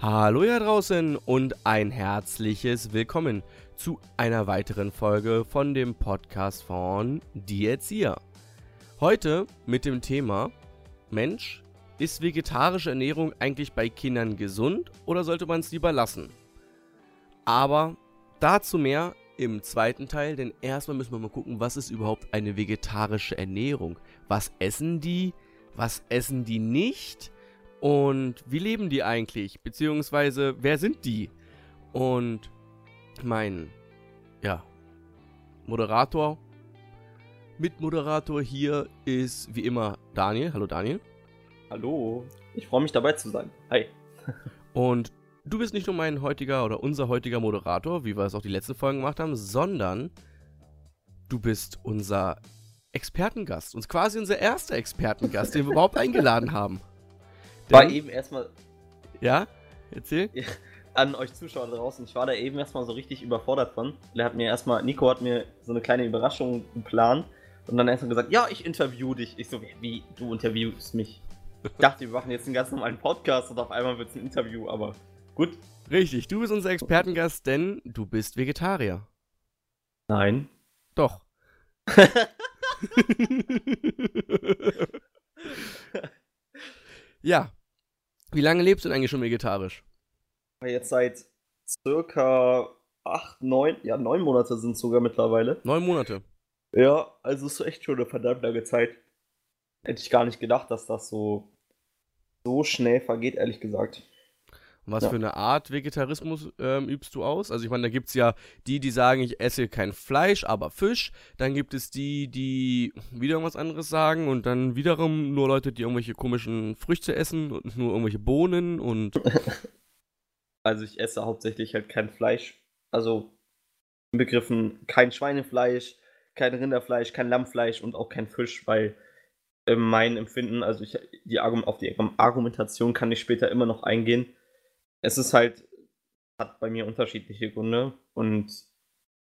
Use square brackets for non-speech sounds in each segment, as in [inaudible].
Hallo da draußen und ein herzliches Willkommen zu einer weiteren Folge von dem Podcast von Die Erzieher. Heute mit dem Thema Mensch, ist vegetarische Ernährung eigentlich bei Kindern gesund oder sollte man es lieber lassen? Aber dazu mehr im zweiten Teil, denn erstmal müssen wir mal gucken, was ist überhaupt eine vegetarische Ernährung? Was essen die? Was essen die nicht? Und wie leben die eigentlich? Beziehungsweise, wer sind die? Und mein, ja, Moderator, Mitmoderator hier ist wie immer Daniel. Hallo Daniel. Hallo, ich freue mich dabei zu sein. Hi. [laughs] Und du bist nicht nur mein heutiger oder unser heutiger Moderator, wie wir es auch die letzten Folgen gemacht haben, sondern du bist unser Expertengast. Und quasi unser erster Expertengast, den wir überhaupt [laughs] eingeladen haben. War eben erstmal. Ja? Erzähl. An euch Zuschauer draußen, ich war da eben erstmal so richtig überfordert von. Der hat mir erstmal, Nico hat mir so eine kleine Überraschung geplant und dann erstmal gesagt, ja, ich interview dich. Ich so, wie, du interviewst mich? Ich dachte, wir machen jetzt einen ganz normalen Podcast und auf einmal wird es ein Interview, aber gut. Richtig, du bist unser Expertengast, denn du bist Vegetarier. Nein. Doch. [laughs] ja, wie lange lebst du denn eigentlich schon vegetarisch? Jetzt seit circa acht, neun, ja, neun Monate sind es sogar mittlerweile. Neun Monate. Ja, also ist echt schon eine verdammt lange Zeit. Hätte ich gar nicht gedacht, dass das so, so schnell vergeht, ehrlich gesagt. Was ja. für eine Art Vegetarismus ähm, übst du aus? Also ich meine, da gibt es ja die, die sagen, ich esse kein Fleisch, aber Fisch. Dann gibt es die, die wieder irgendwas anderes sagen. Und dann wiederum nur Leute, die irgendwelche komischen Früchte essen und nur irgendwelche Bohnen und... [laughs] also ich esse hauptsächlich halt kein Fleisch. Also im Begriffen kein Schweinefleisch, kein Rinderfleisch, kein Lammfleisch und auch kein Fisch, weil äh, mein Empfinden, also ich, die auf die Argumentation kann ich später immer noch eingehen es ist halt, hat bei mir unterschiedliche Gründe und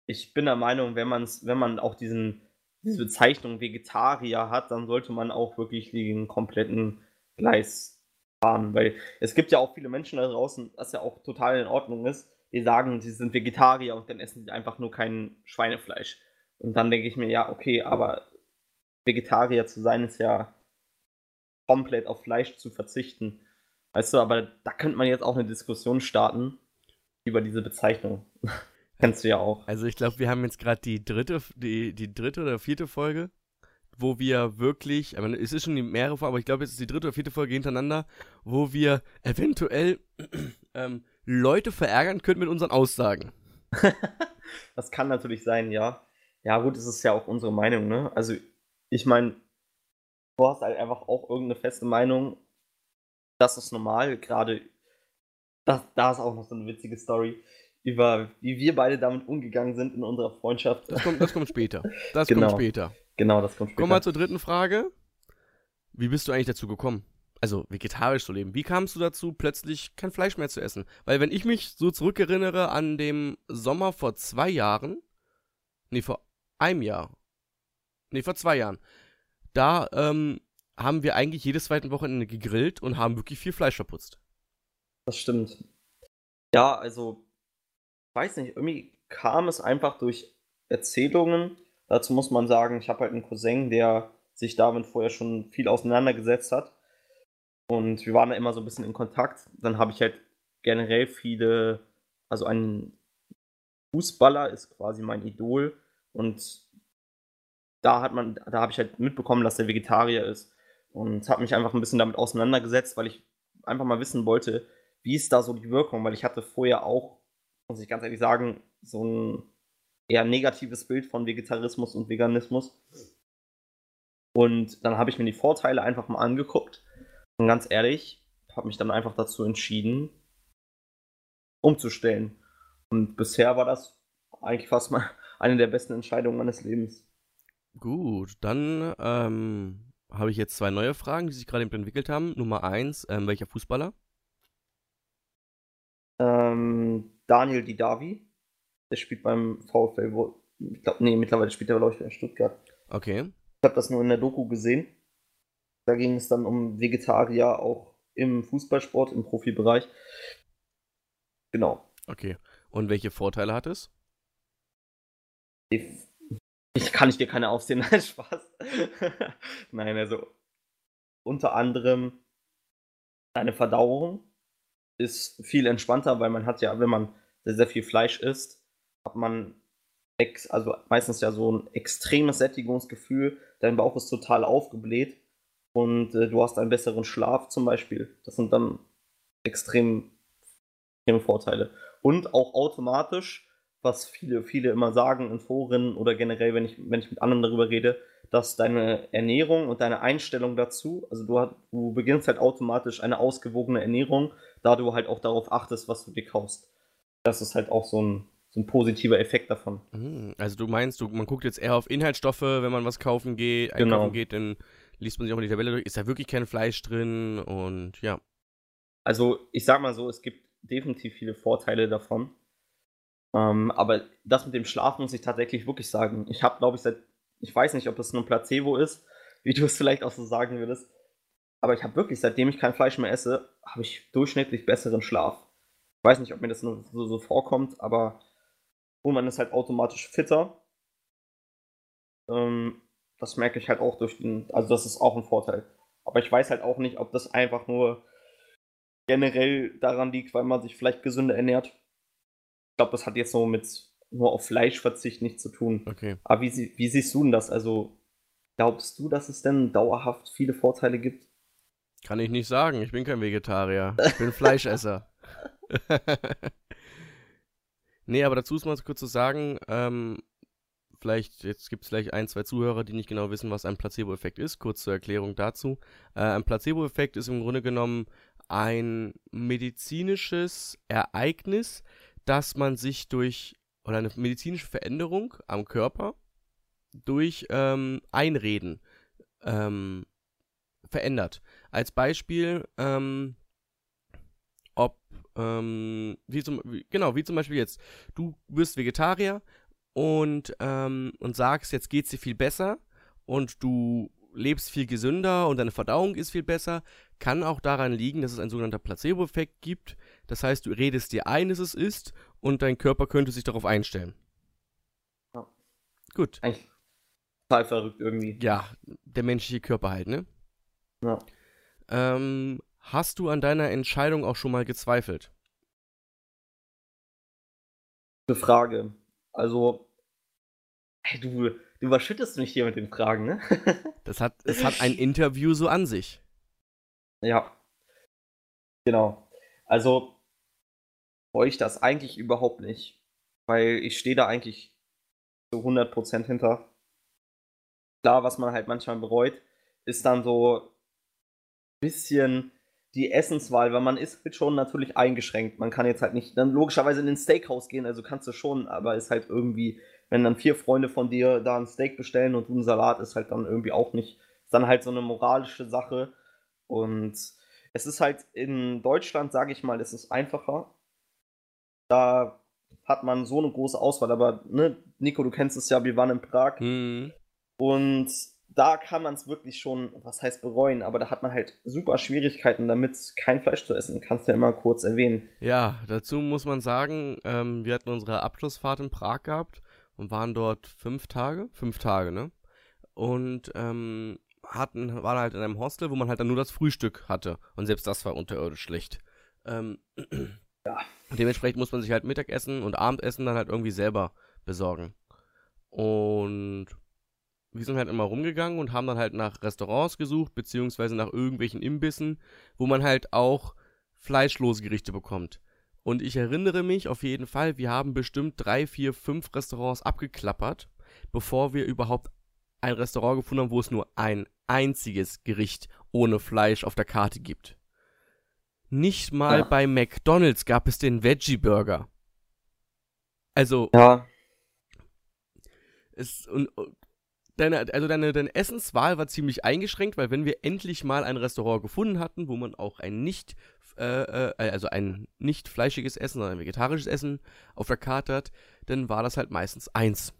ich bin der Meinung, wenn man wenn man auch diesen, diese Bezeichnung Vegetarier hat, dann sollte man auch wirklich den kompletten Gleis fahren, weil es gibt ja auch viele Menschen da draußen, was ja auch total in Ordnung ist, die sagen, sie sind Vegetarier und dann essen sie einfach nur kein Schweinefleisch. Und dann denke ich mir, ja, okay, aber Vegetarier zu sein ist ja komplett auf Fleisch zu verzichten. Weißt du, aber da könnte man jetzt auch eine Diskussion starten über diese Bezeichnung. [laughs] Kennst du ja auch. Also ich glaube, wir haben jetzt gerade die dritte, die, die dritte oder vierte Folge, wo wir wirklich, ich meine, es ist schon die mehrere Folgen, aber ich glaube, jetzt ist die dritte oder vierte Folge hintereinander, wo wir eventuell [clears throat] ähm, Leute verärgern können mit unseren Aussagen. [laughs] das kann natürlich sein, ja. Ja, gut, es ist ja auch unsere Meinung, ne? Also, ich meine, du hast halt einfach auch irgendeine feste Meinung das ist normal, gerade das, da ist auch noch so eine witzige Story über wie wir beide damit umgegangen sind in unserer Freundschaft. Das kommt, das kommt später. Das genau. kommt später. Genau, das kommt später. Kommen wir zur dritten Frage. Wie bist du eigentlich dazu gekommen? Also vegetarisch zu leben. Wie kamst du dazu, plötzlich kein Fleisch mehr zu essen? Weil wenn ich mich so zurückerinnere an dem Sommer vor zwei Jahren, nee, vor einem Jahr, nee, vor zwei Jahren, da ähm, haben wir eigentlich jedes zweite Wochenende gegrillt und haben wirklich viel Fleisch verputzt. Das stimmt. Ja, also, ich weiß nicht, irgendwie kam es einfach durch Erzählungen. Dazu muss man sagen, ich habe halt einen Cousin, der sich damit vorher schon viel auseinandergesetzt hat. Und wir waren da immer so ein bisschen in Kontakt. Dann habe ich halt generell viele, also ein Fußballer ist quasi mein Idol. Und da hat man, da habe ich halt mitbekommen, dass er Vegetarier ist und habe mich einfach ein bisschen damit auseinandergesetzt, weil ich einfach mal wissen wollte, wie ist da so die Wirkung, weil ich hatte vorher auch, muss ich ganz ehrlich sagen, so ein eher negatives Bild von Vegetarismus und Veganismus. Und dann habe ich mir die Vorteile einfach mal angeguckt und ganz ehrlich, habe mich dann einfach dazu entschieden, umzustellen. Und bisher war das eigentlich fast mal [laughs] eine der besten Entscheidungen meines Lebens. Gut, dann ähm, habe ich jetzt zwei neue Fragen, die sich gerade eben entwickelt haben. Nummer eins, ähm, welcher Fußballer? Ähm, Daniel Didavi. Der spielt beim VfL. Wo, ich glaube, nee, mittlerweile spielt er, glaube ich, in Stuttgart. Okay. Ich habe das nur in der Doku gesehen. Da ging es dann um Vegetarier auch im Fußballsport, im Profibereich. Genau. Okay. Und welche Vorteile hat es? Ich, ich kann ich dir keine aufsehen, [laughs] nein, Spaß. nein, also unter anderem deine Verdauung ist viel entspannter, weil man hat ja, wenn man sehr, sehr viel Fleisch isst, hat man ex, also meistens ja so ein extremes Sättigungsgefühl. Dein Bauch ist total aufgebläht und äh, du hast einen besseren Schlaf zum Beispiel. Das sind dann extrem, extreme Vorteile. Und auch automatisch, was viele, viele immer sagen in Foren oder generell, wenn ich, wenn ich mit anderen darüber rede, dass deine Ernährung und deine Einstellung dazu, also du, du beginnst halt automatisch eine ausgewogene Ernährung, da du halt auch darauf achtest, was du dir kaufst. Das ist halt auch so ein, so ein positiver Effekt davon. Hm, also du meinst, du, man guckt jetzt eher auf Inhaltsstoffe, wenn man was kaufen geht, einkaufen genau. geht, dann liest man sich auch mal die Tabelle durch, ist da wirklich kein Fleisch drin und ja. Also ich sag mal so, es gibt definitiv viele Vorteile davon. Ähm, aber das mit dem Schlaf muss ich tatsächlich wirklich sagen. Ich habe, glaube ich, seit ich weiß nicht, ob das nur ein Placebo ist, [laughs] wie du es vielleicht auch so sagen würdest. Aber ich habe wirklich, seitdem ich kein Fleisch mehr esse, habe ich durchschnittlich besseren Schlaf. Ich weiß nicht, ob mir das nur so, so vorkommt, aber und man ist halt automatisch fitter. Ähm, das merke ich halt auch durch den, also das ist auch ein Vorteil. Aber ich weiß halt auch nicht, ob das einfach nur generell daran liegt, weil man sich vielleicht gesünder ernährt. Ich glaube, das hat jetzt so mit nur auf Fleischverzicht nichts zu tun. Okay. Aber wie, wie siehst du denn das? Also, glaubst du, dass es denn dauerhaft viele Vorteile gibt? Kann ich nicht sagen. Ich bin kein Vegetarier. Ich bin Fleischesser. [laughs] nee, aber dazu ist mal kurz zu sagen, ähm, vielleicht, jetzt gibt es vielleicht ein, zwei Zuhörer, die nicht genau wissen, was ein Placebo-Effekt ist. Kurz zur Erklärung dazu. Äh, ein Placebo-Effekt ist im Grunde genommen ein medizinisches Ereignis, das man sich durch oder eine medizinische Veränderung am Körper durch ähm, Einreden ähm, verändert. Als Beispiel, ähm, ob, ähm, wie zum, wie, genau, wie zum Beispiel jetzt, du bist Vegetarier und, ähm, und sagst, jetzt geht es dir viel besser und du lebst viel gesünder und deine Verdauung ist viel besser, kann auch daran liegen, dass es ein sogenannter Placebo-Effekt gibt. Das heißt, du redest dir ein, dass es ist und dein Körper könnte sich darauf einstellen. Ja. Gut. Eigentlich total verrückt irgendwie. Ja, der menschliche Körper halt, ne? Ja. Ähm, hast du an deiner Entscheidung auch schon mal gezweifelt? Eine Frage. Also, hey, du, du überschüttest mich hier mit den Fragen, ne? das hat, es hat ein Interview so an sich. Ja. Genau. Also, ich das eigentlich überhaupt nicht. Weil ich stehe da eigentlich so 100% hinter. Klar, was man halt manchmal bereut, ist dann so ein bisschen die Essenswahl, weil man ist halt schon natürlich eingeschränkt. Man kann jetzt halt nicht dann logischerweise in den Steakhouse gehen, also kannst du schon, aber ist halt irgendwie, wenn dann vier Freunde von dir da ein Steak bestellen und du einen Salat, ist halt dann irgendwie auch nicht, ist dann halt so eine moralische Sache. Und es ist halt in Deutschland, sage ich mal, es ist einfacher, da hat man so eine große Auswahl. Aber, ne, Nico, du kennst es ja, wir waren in Prag. Mhm. Und da kann man es wirklich schon, was heißt bereuen, aber da hat man halt super Schwierigkeiten damit, kein Fleisch zu essen. Kannst du ja immer kurz erwähnen. Ja, dazu muss man sagen, ähm, wir hatten unsere Abschlussfahrt in Prag gehabt und waren dort fünf Tage, fünf Tage, ne? Und ähm, hatten, waren halt in einem Hostel, wo man halt dann nur das Frühstück hatte. Und selbst das war unterirdisch schlecht. Ähm, ja. Dementsprechend muss man sich halt Mittagessen und Abendessen dann halt irgendwie selber besorgen. Und wir sind halt immer rumgegangen und haben dann halt nach Restaurants gesucht, beziehungsweise nach irgendwelchen Imbissen, wo man halt auch fleischlose Gerichte bekommt. Und ich erinnere mich auf jeden Fall, wir haben bestimmt drei, vier, fünf Restaurants abgeklappert, bevor wir überhaupt ein Restaurant gefunden haben, wo es nur ein einziges Gericht ohne Fleisch auf der Karte gibt. Nicht mal ja. bei McDonald's gab es den Veggie Burger. Also. Ja. Es, und, deine, also deine, deine Essenswahl war ziemlich eingeschränkt, weil wenn wir endlich mal ein Restaurant gefunden hatten, wo man auch ein nicht, äh, äh, also ein nicht fleischiges Essen, sondern ein vegetarisches Essen auf der Karte hat, dann war das halt meistens eins.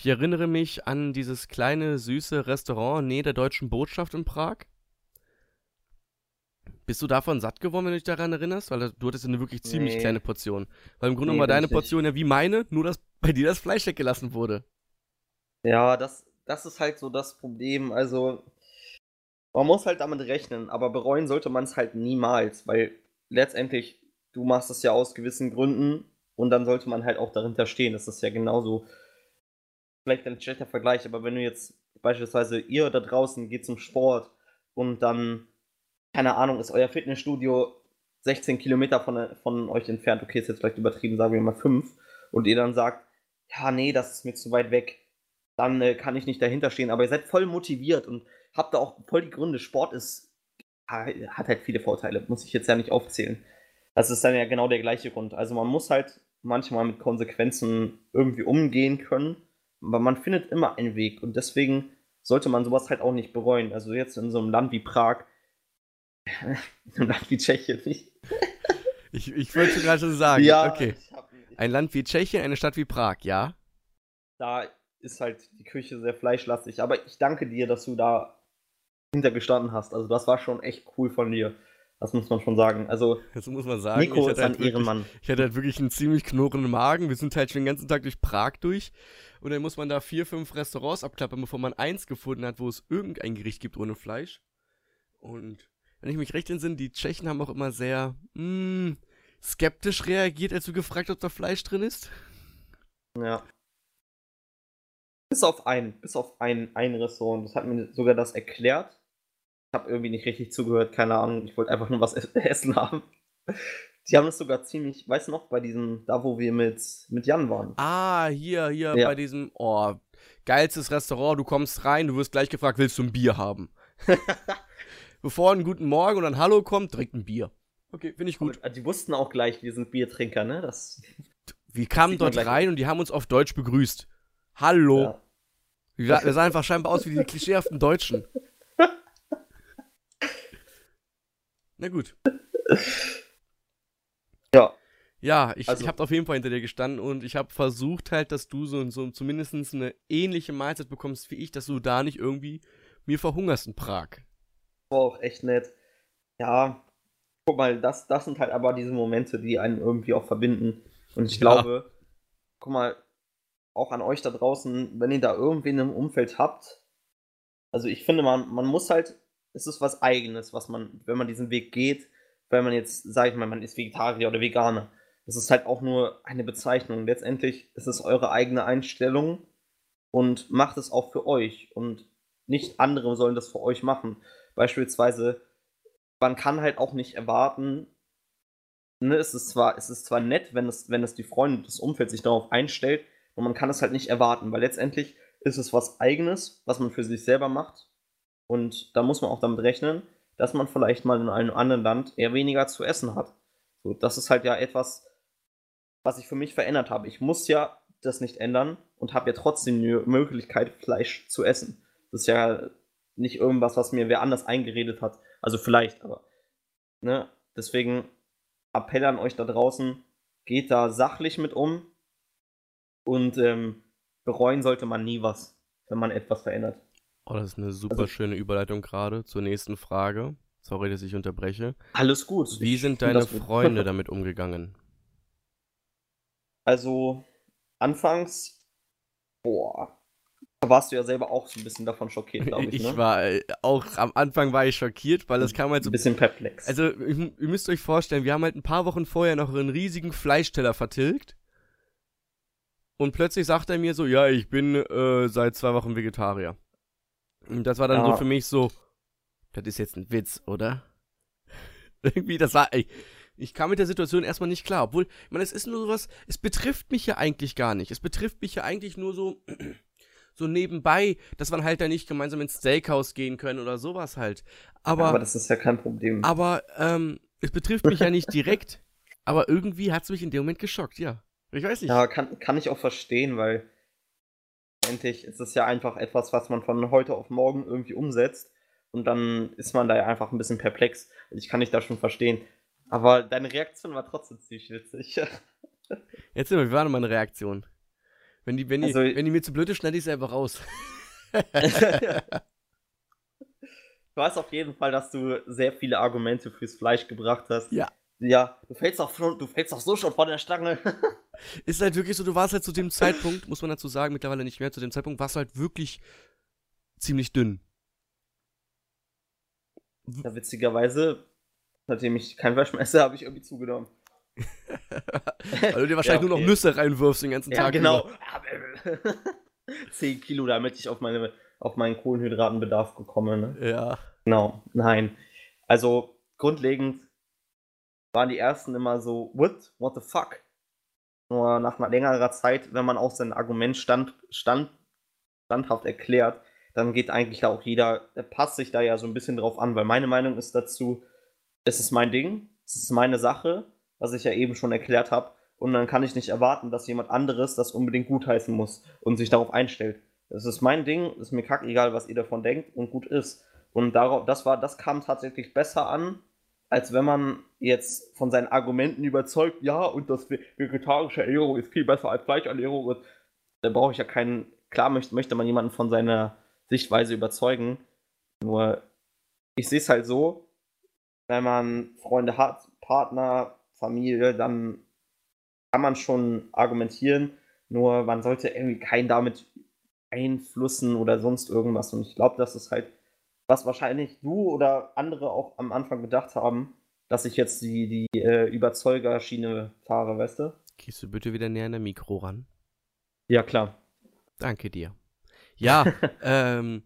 Ich erinnere mich an dieses kleine süße Restaurant nähe der deutschen Botschaft in Prag Bist du davon satt geworden, wenn du dich daran erinnerst? Weil du hattest eine wirklich ziemlich Nee. kleine Portion. Weil im Grunde Nee, war deine. Portion ja wie meine, nur dass bei dir das Fleisch weggelassen wurde. Ja, das, das ist halt so das Problem. Also, man muss halt damit rechnen, aber bereuen sollte man es halt niemals, weil letztendlich, du machst es ja aus gewissen Gründen und dann sollte man halt auch dahinter stehen. Das ist ja genauso, vielleicht ein schlechter Vergleich, aber wenn du jetzt beispielsweise ihr da draußen geht zum Sport und dann, keine Ahnung, ist euer Fitnessstudio 16 Kilometer von, von euch entfernt, okay, ist jetzt vielleicht übertrieben, sagen wir mal 5, und ihr dann sagt, ja, nee, das ist mir zu weit weg, dann äh, kann ich nicht dahinter stehen. Aber ihr seid voll motiviert und habt da auch voll die Gründe. Sport ist, hat halt viele Vorteile, muss ich jetzt ja nicht aufzählen. Das ist dann ja genau der gleiche Grund. Also man muss halt manchmal mit Konsequenzen irgendwie umgehen können, aber man findet immer einen Weg und deswegen sollte man sowas halt auch nicht bereuen. Also jetzt in so einem Land wie Prag, [laughs] in einem Land wie Tschechien nicht. [laughs] Ich, ich wollte gerade schon sagen, okay. hab, ich, Ein Land wie Tschechien, eine Stadt wie Prag, ja? da ist halt die Küche sehr fleischlastig. Aber ich danke dir, dass du da hintergestanden hast. Also das war schon echt cool von dir. Das muss man schon sagen. Also Das muss man sagen. Nico ich ist hatte, ein halt wirklich, Ehrenmann. ich hatte halt wirklich einen ziemlich knurrenden Magen. Wir sind halt schon den ganzen Tag durch Prag durch. Und dann muss man da vier, fünf Restaurants abklappern, bevor man eins gefunden hat, wo es irgendein Gericht gibt ohne Fleisch. Und wenn ich mich recht entsinne, die Tschechen haben auch immer sehr mh, skeptisch reagiert, als du gefragt hast, ob da Fleisch drin ist. Ja. Bis auf ein, bis auf ein, ein Restaurant. Das hat mir sogar das erklärt. Ich habe irgendwie nicht richtig zugehört, keine Ahnung. Ich wollte einfach nur was [laughs] essen haben. Die haben es sogar ziemlich, weißt du noch, bei diesem, da wo wir mit, mit Jan waren. Ah, hier, hier Ja. bei diesem, oh, geilstes Restaurant, du kommst rein, du wirst gleich gefragt, willst du ein Bier haben? [laughs] Bevor ein guten Morgen und ein Hallo kommt, direkt ein Bier. Okay, finde ich gut. Aber Die wussten auch gleich, wir sind Biertrinker, ne? Das, [laughs] Wir kamen dort rein und die haben uns auf Deutsch begrüßt. Hallo. ja. Wir, wir sahen einfach scheinbar aus wie die klischeehaften Deutschen. Na gut. [laughs] ja, Ja, ich, Also- ich habe auf jeden Fall hinter dir gestanden und ich habe versucht halt, dass du so, so zumindest eine ähnliche Mahlzeit bekommst wie ich, dass du da nicht irgendwie mir verhungerst in Prag. war auch echt nett. Ja, guck mal, das, das sind halt aber diese Momente, die einen irgendwie auch verbinden. Und ich Ja. glaube, guck mal, auch an euch da draußen, wenn ihr da irgendwen im Umfeld habt, also ich finde, man, man muss halt, es ist was Eigenes, was man, wenn man diesen Weg geht, wenn man jetzt, sag ich mal, man ist Vegetarier oder Veganer, das ist halt auch nur eine Bezeichnung. Letztendlich ist es eure eigene Einstellung und macht es auch für euch und nicht andere sollen das für euch machen. Beispielsweise, man kann halt auch nicht erwarten, ne, es ist zwar, es ist zwar nett, wenn es, wenn es die Freunde des Umfelds sich darauf einstellt, und man kann es halt nicht erwarten, weil letztendlich ist es was Eigenes, was man für sich selber macht. Und da muss man auch damit rechnen, dass man vielleicht mal in einem anderen Land eher weniger zu essen hat. So, das ist halt ja etwas, was ich für mich verändert habe. Ich muss ja das nicht ändern und habe ja trotzdem die Möglichkeit, Fleisch zu essen. Das ist ja nicht irgendwas, was mir wer anders eingeredet hat. Also vielleicht, aber. Ne? Deswegen Appell an euch da draußen, geht da sachlich mit um und ähm, bereuen sollte man nie was, wenn man etwas verändert. Oh, das ist eine super Also- schöne Überleitung gerade zur nächsten Frage. Sorry, dass ich unterbreche. Alles gut. Wie sind deine. Freunde [laughs] damit umgegangen? Also, anfangs, boah, da warst du ja selber auch so ein bisschen davon schockiert, glaube ich, Ich ne? war äh, auch am Anfang war ich schockiert, weil das kam halt so ein bisschen perplex. Also, ihr ihr müsst euch vorstellen, wir haben halt ein paar Wochen vorher noch einen riesigen Fleischteller vertilgt. Und plötzlich sagt er mir so, ja, ich bin äh, seit zwei Wochen Vegetarier. Und das war dann Ja. so für mich so, das ist jetzt ein Witz, oder? [laughs] Irgendwie, das war, ey, ich kam mit der Situation erstmal nicht klar. Obwohl, ich meine, es ist nur sowas, es betrifft mich ja eigentlich gar nicht. Es betrifft mich ja eigentlich nur so, [clears throat] so nebenbei, dass man halt da nicht gemeinsam ins Steakhouse gehen können oder sowas halt. Aber, aber das ist ja kein Problem. aber ähm, es betrifft mich ja nicht direkt. [laughs] Aber irgendwie hat es mich in dem Moment geschockt, ja. Ich weiß nicht. Ja, kann, kann ich auch verstehen, weil endlich ist es ja einfach etwas, was man von heute auf morgen irgendwie umsetzt. Und dann ist man da ja einfach ein bisschen perplex. Ich kann dich da schon verstehen. Aber deine Reaktion war trotzdem ziemlich witzig. [laughs] Jetzt immer, wie war denn meine Reaktion? Wenn die, wenn die, Also- wenn die mir zu blöd ist, schneide ich sie einfach raus. [laughs] ich weiß auf jeden Fall, dass du sehr viele Argumente fürs Fleisch gebracht hast. Ja. Ja, du fällst doch, du fällst doch so schon von der Stange. [laughs] Ist halt wirklich so, du warst halt zu dem Zeitpunkt, muss man dazu sagen, mittlerweile nicht mehr, zu dem Zeitpunkt warst du halt wirklich ziemlich dünn. Ja, witzigerweise, nachdem ich kein Fleisch mehr esse, habe ich irgendwie zugenommen. [laughs] Weil du dir wahrscheinlich ja, okay. nur noch Nüsse reinwirfst den ganzen ja, Tag. Genau. 10 [laughs] Kilo, damit ich auf, meine, auf meinen Kohlenhydratenbedarf bekomme. Ne? Ja. Genau, nein. Also grundlegend waren die ersten immer so, what? What the fuck? Nur nach einer längerer Zeit, wenn man auch sein Argument stand, stand, standhaft erklärt, dann geht eigentlich da auch jeder, der passt sich da ja so ein bisschen drauf an, weil meine Meinung ist dazu, es ist mein Ding, es ist meine Sache, was ich ja eben schon erklärt habe, und dann kann ich nicht erwarten, dass jemand anderes das unbedingt gutheißen muss und sich darauf einstellt. Das ist mein Ding, ist mir kackegal, was ihr davon denkt und gut ist. Und darauf, das war, das kam tatsächlich besser an, als wenn man jetzt von seinen Argumenten überzeugt, ja, und das vegetarische Ernährung ist viel besser als Fleischernährung. Und da brauche ich ja keinen, klar möchte, möchte man jemanden von seiner Sichtweise überzeugen. Nur, ich sehe es halt so, wenn man Freunde hat, Partner, Familie, dann kann man schon argumentieren, nur man sollte irgendwie keinen damit einflussen oder sonst irgendwas. Und ich glaube, das ist halt was wahrscheinlich du oder andere auch am Anfang gedacht haben, dass ich jetzt die, die äh, Überzeugerschiene fahre, weißt du? Gehst du bitte wieder näher an der Mikro ran? Ja, klar. Danke dir. Ja, [laughs] ähm,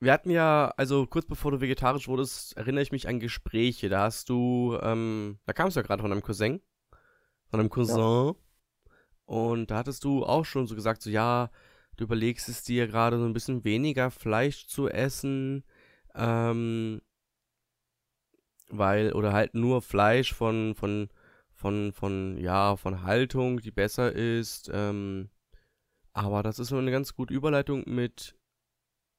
wir hatten ja, also kurz bevor du vegetarisch wurdest, erinnere ich mich an Gespräche. Da hast du, ähm, da kamst du ja gerade von einem Cousin, von einem Cousin. Ja. Und da hattest du auch schon so gesagt, so ja, du überlegst es dir gerade so ein bisschen weniger Fleisch zu essen, ähm, weil, oder halt nur Fleisch von, von, von, von, ja, von Haltung, die besser ist, ähm, aber das ist so eine ganz gute Überleitung mit,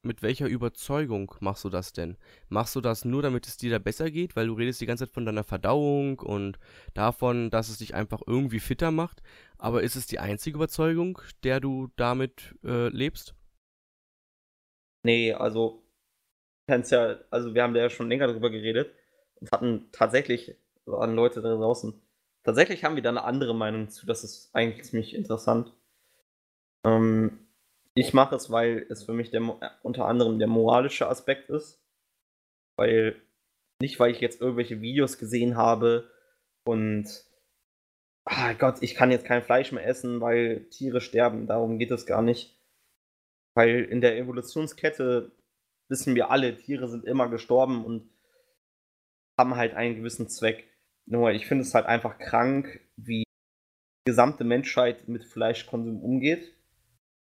mit welcher Überzeugung machst du das denn? Machst du das nur, damit es dir da besser geht, weil du redest die ganze Zeit von deiner Verdauung und davon, dass es dich einfach irgendwie fitter macht? Aber ist es die einzige Überzeugung, der du damit äh, lebst? Nee, also, kannst ja, also wir haben da ja schon länger drüber geredet und hatten tatsächlich, an Leute da draußen, tatsächlich haben wir da eine andere Meinung zu, das ist eigentlich ziemlich interessant. Ähm, ich mache es, weil es für mich der, äh, unter anderem der moralische Aspekt ist. Weil, nicht weil ich jetzt irgendwelche Videos gesehen habe und, ah Gott, ich kann jetzt kein Fleisch mehr essen, weil Tiere sterben. Darum geht es gar nicht. Weil in der Evolutionskette wissen wir alle, Tiere sind immer gestorben und haben halt einen gewissen Zweck. Nur ich finde es halt einfach krank, wie die gesamte Menschheit mit Fleischkonsum umgeht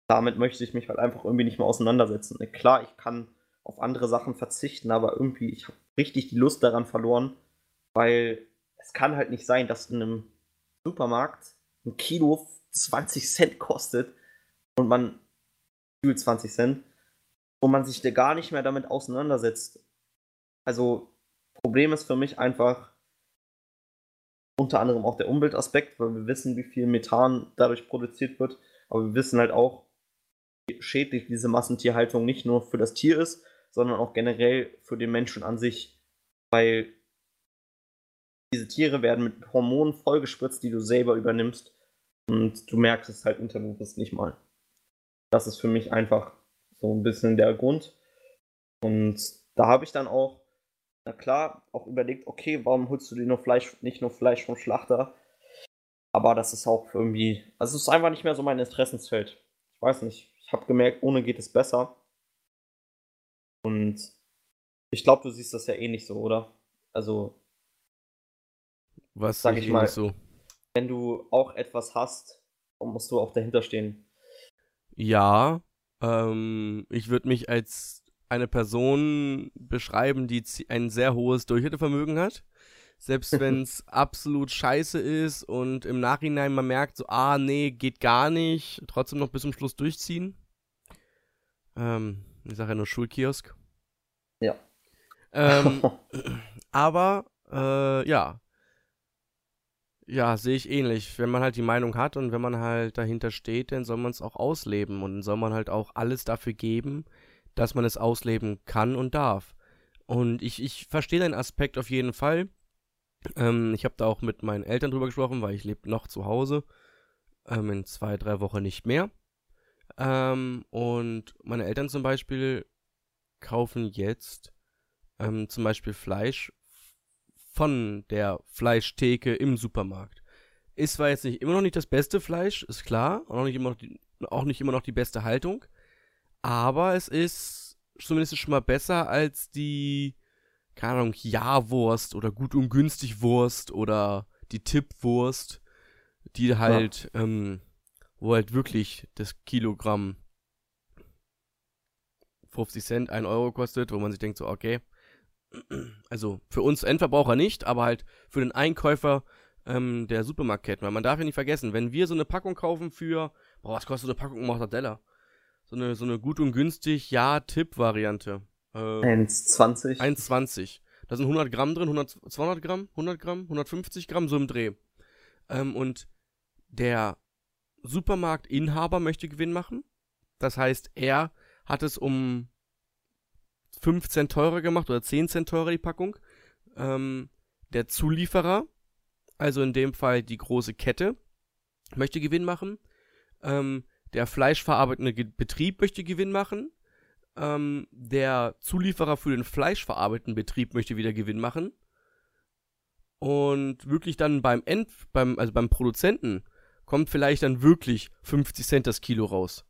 damit möchte ich mich halt einfach irgendwie nicht mehr auseinandersetzen. Klar, ich kann auf andere Sachen verzichten, aber irgendwie, ich habe richtig die Lust daran verloren, weil es kann halt nicht sein, dass in einem Supermarkt ein Kilo 20 Cent kostet und man fühlt 20 Cent und man sich gar nicht mehr damit auseinandersetzt. Also, Problem ist für mich einfach unter anderem auch der Umweltaspekt, weil wir wissen, wie viel Methan dadurch produziert wird, aber wir wissen halt auch, schädlich diese Massentierhaltung nicht nur für das Tier ist, sondern auch generell für den Menschen an sich. Weil diese Tiere werden mit Hormonen vollgespritzt, die du selber übernimmst. Und du merkst es halt unterbewusst nicht mal. Das ist für mich einfach so ein bisschen der Grund. Und da habe ich dann auch, na klar, auch überlegt, okay, warum holst du dir nur Fleisch, nicht nur Fleisch vom Schlachter? Aber das ist auch irgendwie, also es ist einfach nicht mehr so mein Interessensfeld. Ich weiß nicht ich habe gemerkt, ohne geht es besser. Und ich glaube, du siehst das ja eh nicht so, oder? Also. Was sag ich mal, so? wenn du auch etwas hast, musst du auch dahinter stehen. Ja, ähm, ich würde mich als eine Person beschreiben, die ein sehr hohes Durchhaltevermögen hat. Selbst [laughs] wenn es absolut scheiße ist und im Nachhinein man merkt, so, ah, nee, geht gar nicht, trotzdem noch bis zum Schluss durchziehen. Ähm, ich sage ja nur Schulkiosk. Ja. Ähm, [laughs] aber, äh, ja. Ja, sehe ich ähnlich. Wenn man halt die Meinung hat und wenn man halt dahinter steht, dann soll man es auch ausleben und dann soll man halt auch alles dafür geben, dass man es ausleben kann und darf. Und ich, ich verstehe deinen Aspekt auf jeden Fall. Ähm, ich habe da auch mit meinen Eltern drüber gesprochen, weil ich lebe noch zu Hause. Ähm, in zwei, drei Wochen nicht mehr. Ähm, und meine Eltern zum Beispiel kaufen jetzt ähm, zum Beispiel Fleisch von der Fleischtheke im Supermarkt. Ist zwar jetzt nicht immer noch nicht das beste Fleisch, ist klar, auch nicht immer noch die, auch nicht immer noch die beste Haltung, aber es ist zumindest schon mal besser als die, keine Ahnung, Ja-Wurst oder gut und günstig Wurst oder die Tippwurst, die halt, ja. ähm, wo halt wirklich das Kilogramm 50 Cent, 1 Euro kostet, wo man sich denkt so, okay, [clears throat] also für uns Endverbraucher nicht, aber halt für den Einkäufer ähm, der Supermarktketten. Weil man darf ja nicht vergessen, wenn wir so eine Packung kaufen für, boah, was kostet eine Packung Mortadella? So eine, so eine gut und günstig Ja-Tipp-Variante. Äh, 1,20. 1,20. Da sind 100 Gramm drin, 100, 200 Gramm, 100 Gramm, 150 Gramm, so im Dreh. Ähm, und der Supermarktinhaber möchte Gewinn machen. Das heißt, er hat es um 5 Cent teurer gemacht oder 10 Cent teurer die Packung. Ähm, der Zulieferer, also in dem Fall die große Kette, möchte Gewinn machen. Ähm, der fleischverarbeitende Betrieb möchte Gewinn machen. Ähm, der Zulieferer für den fleischverarbeitenden Betrieb möchte wieder Gewinn machen. Und wirklich dann beim End, beim, also beim Produzenten kommt vielleicht dann wirklich 50 Cent das Kilo raus.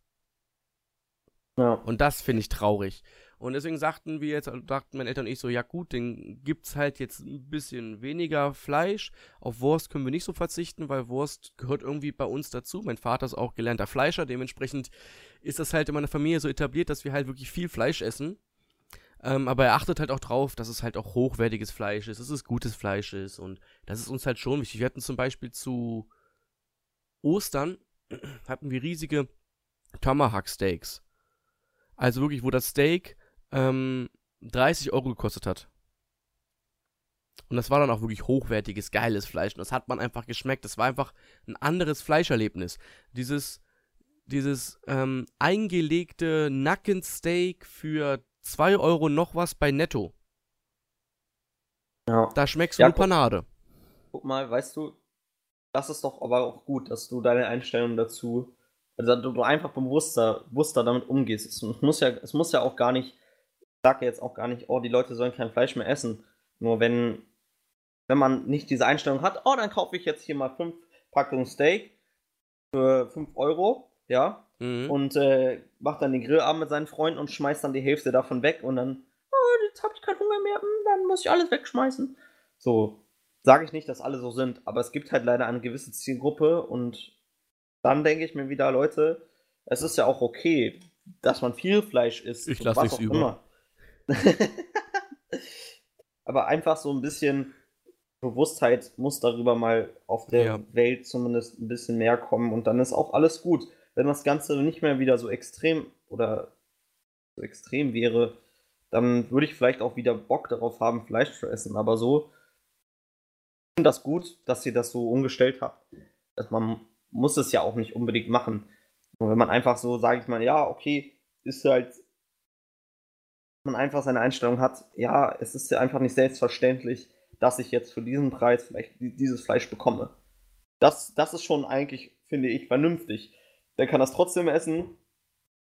Ja. Und das finde ich traurig. Und deswegen sagten wir jetzt, dachten meine Eltern und ich so, ja gut, dann gibt's halt jetzt ein bisschen weniger Fleisch. Auf Wurst können wir nicht so verzichten, weil Wurst gehört irgendwie bei uns dazu. Mein Vater ist auch gelernter Fleischer, dementsprechend ist das halt in meiner Familie so etabliert, dass wir halt wirklich viel Fleisch essen. Ähm, aber er achtet halt auch drauf, dass es halt auch hochwertiges Fleisch ist, dass es gutes Fleisch ist und das ist uns halt schon wichtig. Wir hatten zum Beispiel zu Ostern [clears throat] hatten wir riesige Tomahawk Steaks. Also wirklich, wo das Steak ähm, 30 Euro gekostet hat. Und das war dann auch wirklich hochwertiges, geiles Fleisch. Und das hat man einfach geschmeckt. Das war einfach ein anderes Fleischerlebnis. Dieses, dieses ähm, eingelegte Nackensteak für 2 Euro noch was bei Netto. Ja. Da schmeckst du ja, Panade. Guck mal, weißt du, das ist doch aber auch gut, dass du deine Einstellung dazu, also du einfach bewusster, bewusster damit umgehst. Es muss ja, es muss ja auch gar nicht sage jetzt auch gar nicht, oh, die Leute sollen kein Fleisch mehr essen. Nur wenn, wenn man nicht diese Einstellung hat, oh, dann kaufe ich jetzt hier mal fünf Packungen Steak für 5 Euro, ja, mhm. und äh, macht dann den Grillabend mit seinen Freunden und schmeißt dann die Hälfte davon weg und dann, oh, jetzt habe ich keinen Hunger mehr, hm, dann muss ich alles wegschmeißen. So, sage ich nicht, dass alle so sind, aber es gibt halt leider eine gewisse Zielgruppe und dann denke ich mir wieder, Leute, es ist ja auch okay, dass man viel Fleisch isst. Ich lasse nichts über. Immer. [laughs] Aber einfach so ein bisschen Bewusstheit muss darüber mal auf der ja. Welt zumindest ein bisschen mehr kommen und dann ist auch alles gut. Wenn das Ganze nicht mehr wieder so extrem oder so extrem wäre, dann würde ich vielleicht auch wieder Bock darauf haben, Fleisch zu essen. Aber so, das gut, dass ihr das so umgestellt habt. Dass man muss es ja auch nicht unbedingt machen. Und wenn man einfach so, sage ich mal, ja, okay, ist halt man einfach seine Einstellung hat, ja, es ist ja einfach nicht selbstverständlich, dass ich jetzt für diesen Preis vielleicht dieses Fleisch bekomme. Das, das ist schon eigentlich, finde ich, vernünftig. Der kann das trotzdem essen.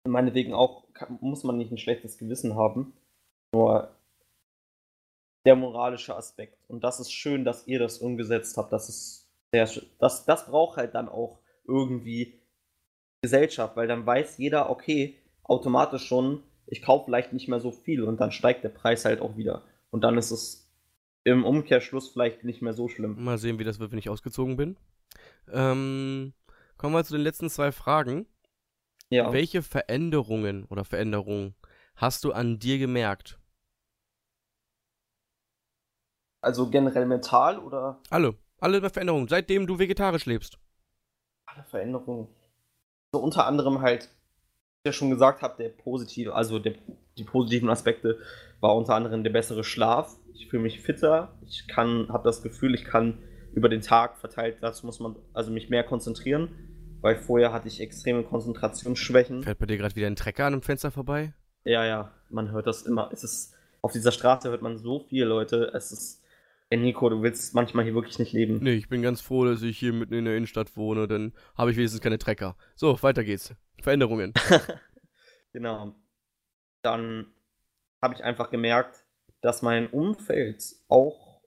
Meinetwegen auch kann, muss man nicht ein schlechtes Gewissen haben. Nur der moralische Aspekt. Und das ist schön, dass ihr das umgesetzt habt. Das ist sehr schön. Das, das braucht halt dann auch irgendwie Gesellschaft, weil dann weiß jeder, okay, automatisch schon, ich kaufe vielleicht nicht mehr so viel und dann steigt der Preis halt auch wieder. Und dann ist es im Umkehrschluss vielleicht nicht mehr so schlimm. Mal sehen, wie das wird, wenn ich ausgezogen bin. Ähm, kommen wir zu den letzten zwei Fragen. Ja. Welche Veränderungen oder Veränderungen hast du an dir gemerkt? Also generell mental oder? Alle. Alle Veränderungen, seitdem du vegetarisch lebst. Alle Veränderungen. So unter anderem halt ja schon gesagt habe, der positive, also der, die positiven Aspekte war unter anderem der bessere Schlaf. Ich fühle mich fitter. Ich kann, habe das Gefühl, ich kann über den Tag verteilt, dazu muss man also mich mehr konzentrieren, weil vorher hatte ich extreme Konzentrationsschwächen. Fährt bei dir gerade wieder ein Trecker an dem Fenster vorbei? Ja, ja, man hört das immer. Es ist, auf dieser Straße hört man so viele Leute. Es ist, ey Nico, du willst manchmal hier wirklich nicht leben. Nee, ich bin ganz froh, dass ich hier mitten in der Innenstadt wohne, dann habe ich wenigstens keine Trecker. So, weiter geht's. Veränderungen. [laughs] genau. Dann habe ich einfach gemerkt, dass mein Umfeld auch,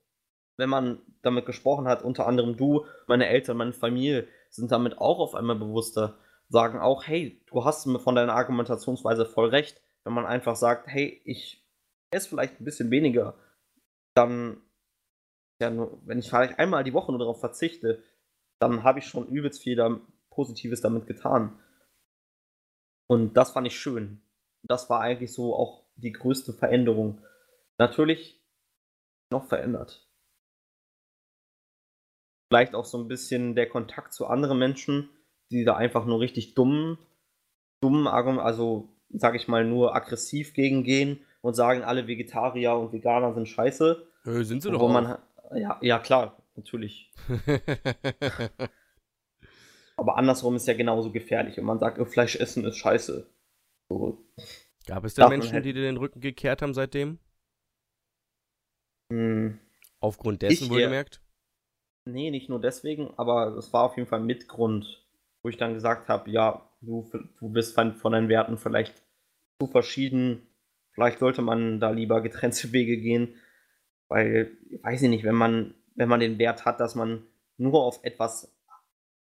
wenn man damit gesprochen hat, unter anderem du, meine Eltern, meine Familie, sind damit auch auf einmal bewusster, sagen auch, hey, du hast von deiner Argumentationsweise voll recht. Wenn man einfach sagt, hey, ich esse vielleicht ein bisschen weniger, dann, ja, nur, wenn ich vielleicht einmal die Woche nur darauf verzichte, dann habe ich schon übelst viel da, Positives damit getan. Und das fand ich schön. Das war eigentlich so auch die größte Veränderung. Natürlich noch verändert. Vielleicht auch so ein bisschen der Kontakt zu anderen Menschen, die da einfach nur richtig dumm, dumm, also sag ich mal, nur aggressiv gegengehen und sagen, alle Vegetarier und Veganer sind scheiße. Äh, sind sie doch. Auch. Man, ja, ja, klar, natürlich. [laughs] Aber andersrum ist ja genauso gefährlich. Wenn man sagt, oh, Fleisch essen ist scheiße. So. Gab es denn Menschen, die dir den Rücken gekehrt haben seitdem? Hm. Aufgrund dessen wohlgemerkt? Nee, nicht nur deswegen, aber es war auf jeden Fall mit Grund, wo ich dann gesagt habe, ja, du, du bist von, von deinen Werten vielleicht zu verschieden. Vielleicht sollte man da lieber getrennte Wege gehen, weil, weiß ich nicht, wenn man, wenn man den Wert hat, dass man nur auf etwas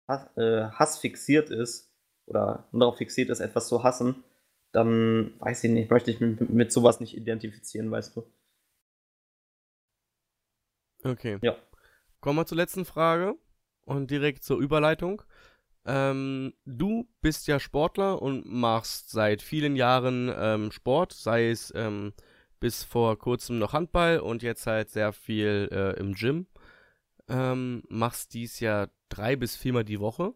Hass, äh, Hass fixiert ist oder nur darauf fixiert ist, etwas zu hassen, dann weiß ich nicht, möchte ich mit, mit sowas nicht identifizieren, weißt du. Okay. Ja. Kommen wir zur letzten Frage und direkt zur Überleitung. Ähm, du bist ja Sportler und machst seit vielen Jahren ähm, Sport, sei es ähm, bis vor kurzem noch Handball und jetzt halt sehr viel äh, im Gym. Ähm, machst dies ja drei bis viermal die Woche.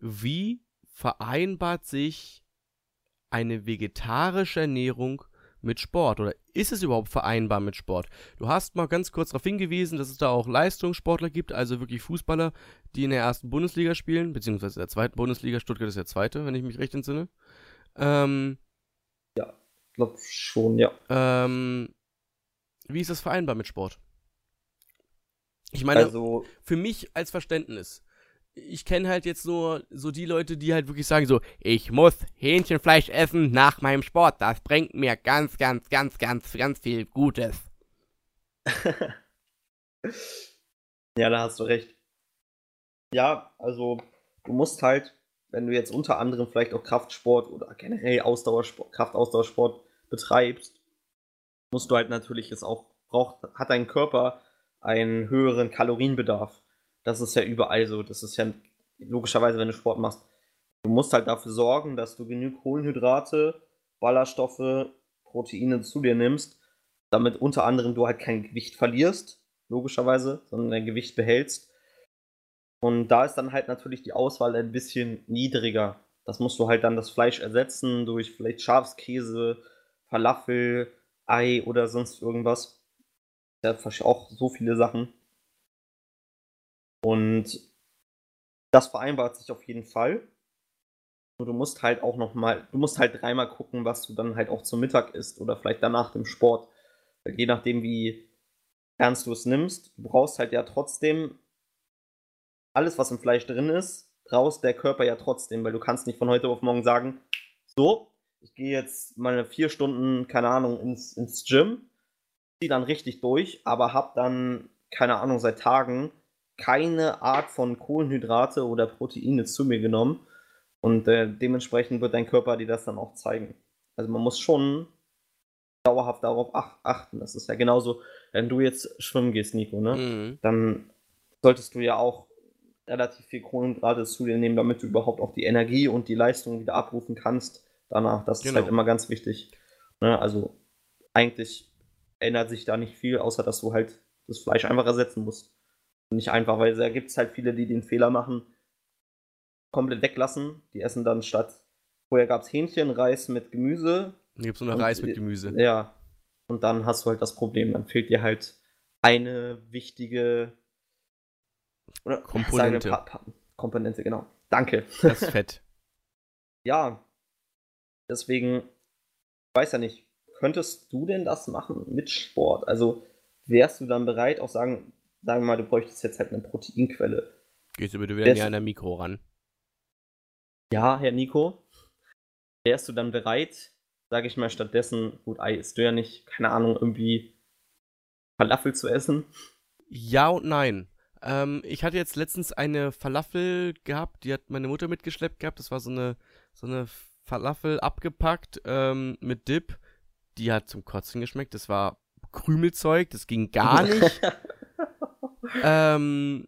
Wie vereinbart sich eine vegetarische Ernährung mit Sport? Oder ist es überhaupt vereinbar mit Sport? Du hast mal ganz kurz darauf hingewiesen, dass es da auch Leistungssportler gibt, also wirklich Fußballer, die in der ersten Bundesliga spielen, beziehungsweise der zweiten Bundesliga. Stuttgart ist der zweite, wenn ich mich recht entsinne. Ähm, glaube schon, ja. Ähm, wie ist das vereinbar mit Sport? Ich meine, also, für mich als Verständnis, ich kenne halt jetzt nur so die Leute, die halt wirklich sagen so, ich muss Hähnchenfleisch essen nach meinem Sport. Das bringt mir ganz, ganz, ganz, ganz, ganz viel Gutes. [laughs] ja, da hast du recht. Ja, also du musst halt, wenn du jetzt unter anderem vielleicht auch Kraftsport oder generell Ausdauersport, Kraftausdauersport betreibst, musst du halt natürlich es auch braucht, hat dein Körper einen höheren Kalorienbedarf. Das ist ja überall so. Das ist ja logischerweise, wenn du Sport machst. Du musst halt dafür sorgen, dass du genug Kohlenhydrate, Ballaststoffe, Proteine zu dir nimmst, damit unter anderem du halt kein Gewicht verlierst, logischerweise, sondern dein Gewicht behältst. Und da ist dann halt natürlich die Auswahl ein bisschen niedriger. Das musst du halt dann das Fleisch ersetzen durch vielleicht Schafskäse, Falafel, Ei oder sonst irgendwas. Ja, auch so viele Sachen. Und das vereinbart sich auf jeden Fall. Du musst halt auch noch mal, du musst halt dreimal gucken, was du dann halt auch zum Mittag isst oder vielleicht danach dem Sport. Je nachdem, wie ernst du es nimmst, du brauchst halt ja trotzdem alles, was im Fleisch drin ist, brauchst der Körper ja trotzdem, weil du kannst nicht von heute auf morgen sagen, so, ich gehe jetzt mal vier Stunden, keine Ahnung, ins, ins Gym, zieh dann richtig durch, aber hab dann, keine Ahnung, seit Tagen keine Art von Kohlenhydrate oder Proteine zu mir genommen. Und äh, dementsprechend wird dein Körper dir das dann auch zeigen. Also man muss schon dauerhaft darauf ach achten. Das ist ja genauso, wenn du jetzt schwimmen gehst, Nico, ne? Mhm. Dann solltest du ja auch relativ viel Kohlenhydrate zu dir nehmen, damit du überhaupt auch die Energie und die Leistung wieder abrufen kannst danach. Das genau. ist halt genau. immer ganz wichtig. Ne? Also eigentlich ändert sich da nicht viel, außer dass du halt das Fleisch einfach ersetzen musst. Nicht einfach, weil da gibt es halt viele, die den Fehler machen, komplett weglassen. Die essen dann statt, vorher gab es Hähnchen, Reis mit Gemüse. Hier gibt es nur Reis mit Gemüse. Ja. Und dann hast du halt das Problem, dann fehlt dir halt eine wichtige oder Komponente. Pa pa Komponente, genau. Danke. Das Fett. [laughs] ja. Deswegen weiß ja nicht, könntest du denn das machen mit Sport? Also wärst du dann bereit, auch sagen, sagen wir mal, du bräuchtest jetzt halt eine Proteinquelle. Gehst du bitte wieder näher an der Mikro ran? Ja, Herr Nico. Wärst du dann bereit, sage ich mal, stattdessen, gut, Ei isst du ja nicht, keine Ahnung, irgendwie Falafel zu essen? Ja und nein. Ähm, ich hatte jetzt letztens eine Falafel gehabt, die hat meine Mutter mitgeschleppt gehabt. Das war so eine, so eine Falafel abgepackt ähm, mit Dip. Die hat zum Kotzen geschmeckt. Das war Krümelzeug, das ging gar [laughs] nicht. ähm,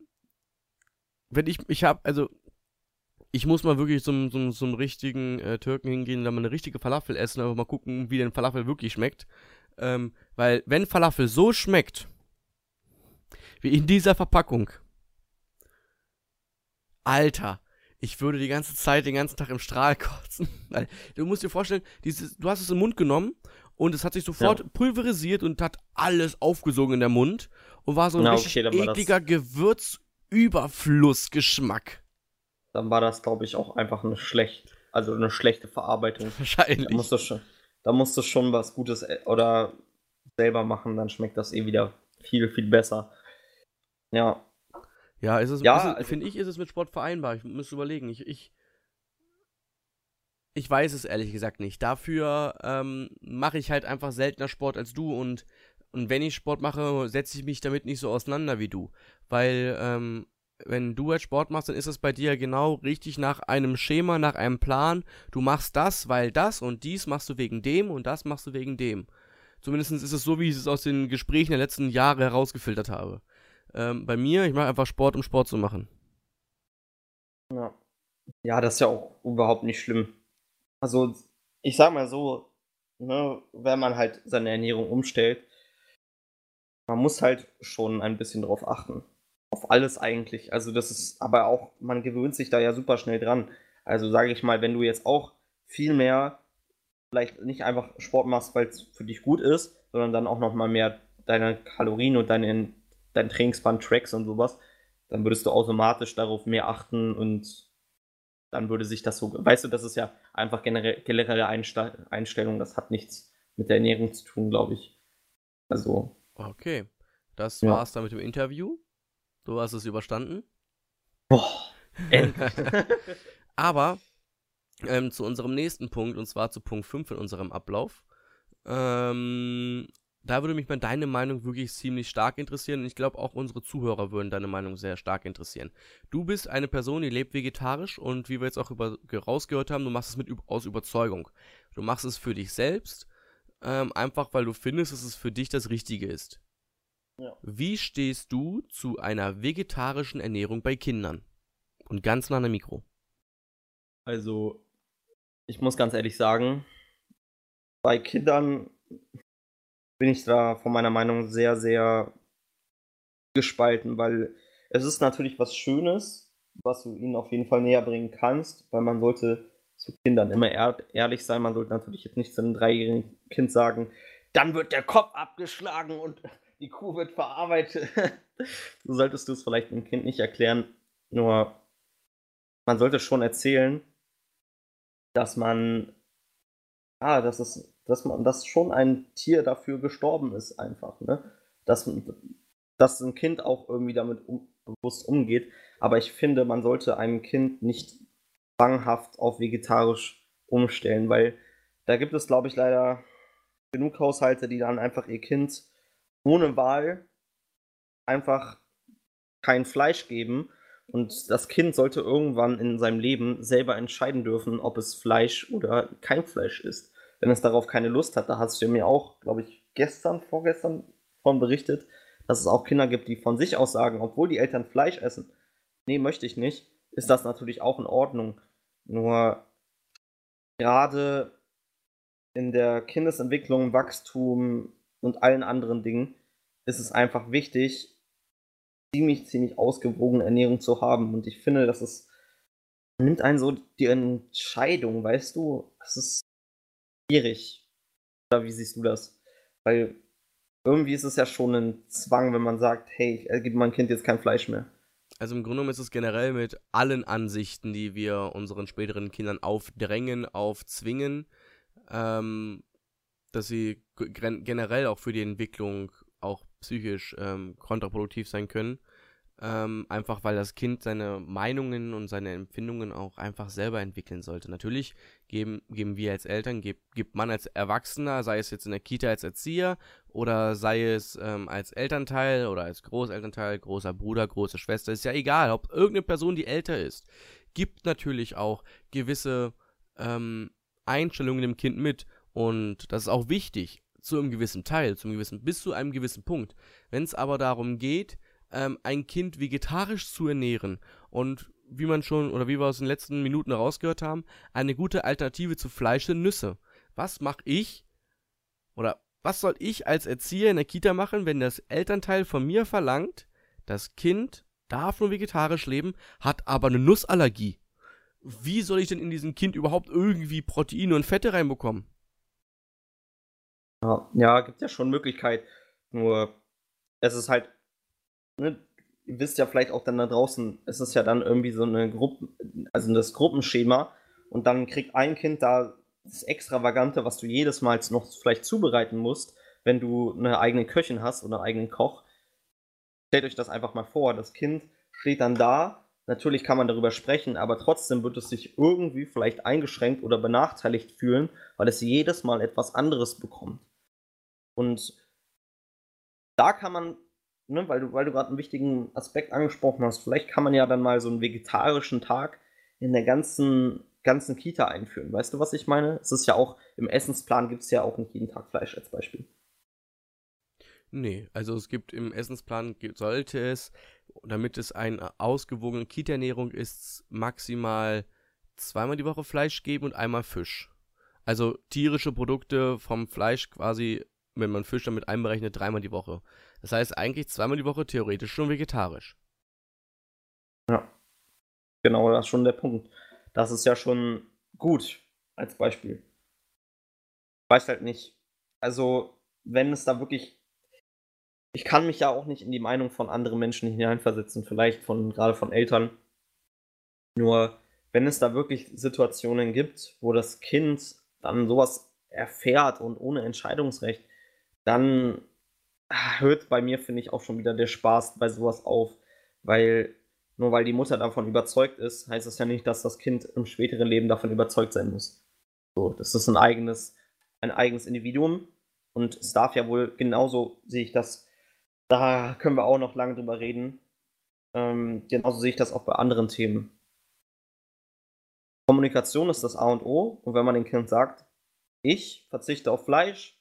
wenn ich, ich habe, also ich muss mal wirklich zum, zum, zum richtigen äh, Türken hingehen, da mal eine richtige Falafel essen, aber mal gucken, wie denn Falafel wirklich schmeckt. Ähm, weil wenn Falafel so schmeckt, wie in dieser Verpackung, Alter, ich würde die ganze Zeit, den ganzen Tag im Strahl [laughs] kotzen. Du musst dir vorstellen, dieses, du hast es im Mund genommen und es hat sich sofort ja. pulverisiert und hat alles aufgesogen in der Mund und war so ein Na, richtig okay, ekliger Gewürzüberflussgeschmack. Dann war das, glaube ich, auch einfach eine schlecht, also eine schlechte Verarbeitung. [laughs] Wahrscheinlich. Da musst du schon, da musst du schon was Gutes äh, oder selber machen, dann schmeckt das eh wieder viel, viel besser. Ja. Ja, ist es, ja, also, finde ich, ist es mit Sport vereinbar. Ich muss überlegen. Ich, ich, ich weiß es ehrlich gesagt nicht. Dafür ähm, mache ich halt einfach seltener Sport als du und, und wenn ich Sport mache, setze ich mich damit nicht so auseinander wie du. Weil, ähm, wenn du jetzt Sport machst, dann ist es bei dir genau richtig nach einem Schema, nach einem Plan. Du machst das, weil das und dies machst du wegen dem und das machst du wegen dem. Zumindest ist es so, wie ich es aus den Gesprächen der letzten Jahre herausgefiltert habe. Ähm, bei mir, ich mache einfach Sport, um Sport zu machen. Ja. Ja, das ist ja auch überhaupt nicht schlimm. Also, ich sag mal so, ne, wenn man halt seine Ernährung umstellt, man muss halt schon ein bisschen drauf achten. Auf alles eigentlich. Also, das ist aber auch, man gewöhnt sich da ja super schnell dran. Also, sage ich mal, wenn du jetzt auch viel mehr, vielleicht nicht einfach Sport machst, weil es für dich gut ist, sondern dann auch nochmal mehr deine Kalorien und deine, dein Trainingsplan trackst und sowas, dann würdest du automatisch darauf mehr achten und dann würde sich das so, weißt du, das ist ja einfach generell, generelle Einste Einstellung, das hat nichts mit der Ernährung zu tun, glaube ich. Also. Okay, das ja. war's dann mit dem Interview. Du hast es überstanden. Boah, [laughs] endlich. Aber ähm, zu unserem nächsten Punkt, und zwar zu Punkt 5 in unserem Ablauf. Ähm, da würde mich mal deine Meinung wirklich ziemlich stark interessieren und ich glaube auch unsere Zuhörer würden deine Meinung sehr stark interessieren. Du bist eine Person, die lebt vegetarisch und wie wir jetzt auch über, rausgehört haben, du machst es mit aus Überzeugung. Du machst es für dich selbst, ähm, einfach weil du findest, dass es für dich das Richtige ist. Ja. Wie stehst du zu einer vegetarischen Ernährung bei Kindern? Und ganz nah an der Mikro. Also, ich muss ganz ehrlich sagen, bei Kindern bin ich da von meiner Meinung sehr, sehr gespalten, weil es ist natürlich was Schönes, was du ihnen auf jeden Fall näher bringen kannst, weil man sollte zu Kindern immer ehr ehrlich sein. Man sollte natürlich jetzt nicht zu einem dreijährigen Kind sagen, dann wird der Kopf abgeschlagen und die Kuh wird verarbeitet. [laughs] so solltest du es vielleicht dem Kind nicht erklären. Nur man sollte schon erzählen, dass man, ah, dass es dass man, dass schon ein Tier dafür gestorben ist, einfach, ne? Dass, dass ein Kind auch irgendwie damit um, bewusst umgeht. Aber ich finde, man sollte einem Kind nicht zwanghaft auf vegetarisch umstellen, weil da gibt es, glaube ich, leider genug Haushalte, die dann einfach ihr Kind ohne Wahl einfach kein Fleisch geben. Und das Kind sollte irgendwann in seinem Leben selber entscheiden dürfen, ob es Fleisch oder kein Fleisch ist wenn es darauf keine Lust hat. Da hast du mir auch, glaube ich, gestern, vorgestern von berichtet, dass es auch Kinder gibt, die von sich aus sagen, obwohl die Eltern Fleisch essen, nee, möchte ich nicht, ist das natürlich auch in Ordnung. Nur gerade in der Kindesentwicklung, Wachstum und allen anderen Dingen ist es einfach wichtig, ziemlich, ziemlich ausgewogene Ernährung zu haben. Und ich finde, dass es nimmt einen so die Entscheidung, weißt du, es ist schwierig. Oder wie siehst du das? Weil irgendwie ist es ja schon ein Zwang, wenn man sagt, hey, ich gebe meinem Kind jetzt kein Fleisch mehr. Also im Grunde genommen ist es generell mit allen Ansichten, die wir unseren späteren Kindern aufdrängen, aufzwingen, ähm, dass sie generell auch für die Entwicklung auch psychisch ähm, kontraproduktiv sein können. Ähm, einfach weil das Kind seine Meinungen und seine Empfindungen auch einfach selber entwickeln sollte. Natürlich geben, geben wir als Eltern, gibt, gibt man als Erwachsener, sei es jetzt in der Kita als Erzieher oder sei es ähm, als Elternteil oder als Großelternteil, großer Bruder, große Schwester, ist ja egal, ob irgendeine Person, die älter ist, gibt natürlich auch gewisse ähm, Einstellungen dem Kind mit und das ist auch wichtig zu einem gewissen Teil, zu einem gewissen, bis zu einem gewissen Punkt. Wenn es aber darum geht, ähm, ein Kind vegetarisch zu ernähren und wie man schon oder wie wir aus den letzten Minuten rausgehört haben, eine gute Alternative zu Fleisch sind Nüsse. Was mache ich oder was soll ich als Erzieher in der Kita machen, wenn das Elternteil von mir verlangt, das Kind darf nur vegetarisch leben, hat aber eine Nussallergie? Wie soll ich denn in diesem Kind überhaupt irgendwie Proteine und Fette reinbekommen? Ja, ja gibt ja schon Möglichkeit. Nur es ist halt ne, ihr wisst ja vielleicht auch dann da draußen, es ist ja dann irgendwie so eine Gruppe, also das Gruppenschema und dann kriegt ein Kind da das Extravagante, was du jedes Mal noch vielleicht zubereiten musst, wenn du eine eigene Köchin hast oder einen eigenen Koch. Stellt euch das einfach mal vor, das Kind steht dann da, natürlich kann man darüber sprechen, aber trotzdem wird es sich irgendwie vielleicht eingeschränkt oder benachteiligt fühlen, weil es jedes Mal etwas anderes bekommt. Und da kann man ne, weil du, weil du gerade einen wichtigen Aspekt angesprochen hast, vielleicht kann man ja dann mal so einen vegetarischen Tag in der ganzen, ganzen Kita einführen. Weißt du, was ich meine? Es ist ja auch, im Essensplan gibt es ja auch nicht jeden Tag Fleisch als Beispiel. Nee, also es gibt im Essensplan, sollte es, damit es eine ausgewogene Kita-Ernährung ist, maximal zweimal die Woche Fleisch geben und einmal Fisch. Also tierische Produkte vom Fleisch quasi, wenn man Fisch damit einberechnet, dreimal die Woche. Das heißt eigentlich zweimal die Woche theoretisch schon vegetarisch. Ja. Genau, das ist schon der Punkt. Das ist ja schon gut als Beispiel. Ich weiß halt nicht. Also, wenn es da wirklich. Ich kann mich ja auch nicht in die Meinung von anderen Menschen hineinversetzen, vielleicht von gerade von Eltern. Nur, wenn es da wirklich Situationen gibt, wo das Kind dann sowas erfährt und ohne Entscheidungsrecht, dann hört bei mir, finde ich, auch schon wieder der Spaß bei sowas auf. Weil nur weil die Mutter davon überzeugt ist, heißt das ja nicht, dass das Kind im späteren Leben davon überzeugt sein muss. So, das ist ein eigenes, ein eigenes Individuum. Und es darf ja wohl genauso, sehe ich das, da können wir auch noch lange drüber reden. Ähm, genauso sehe ich das auch bei anderen Themen. Kommunikation ist das A und O. Und wenn man dem Kind sagt, ich verzichte auf Fleisch,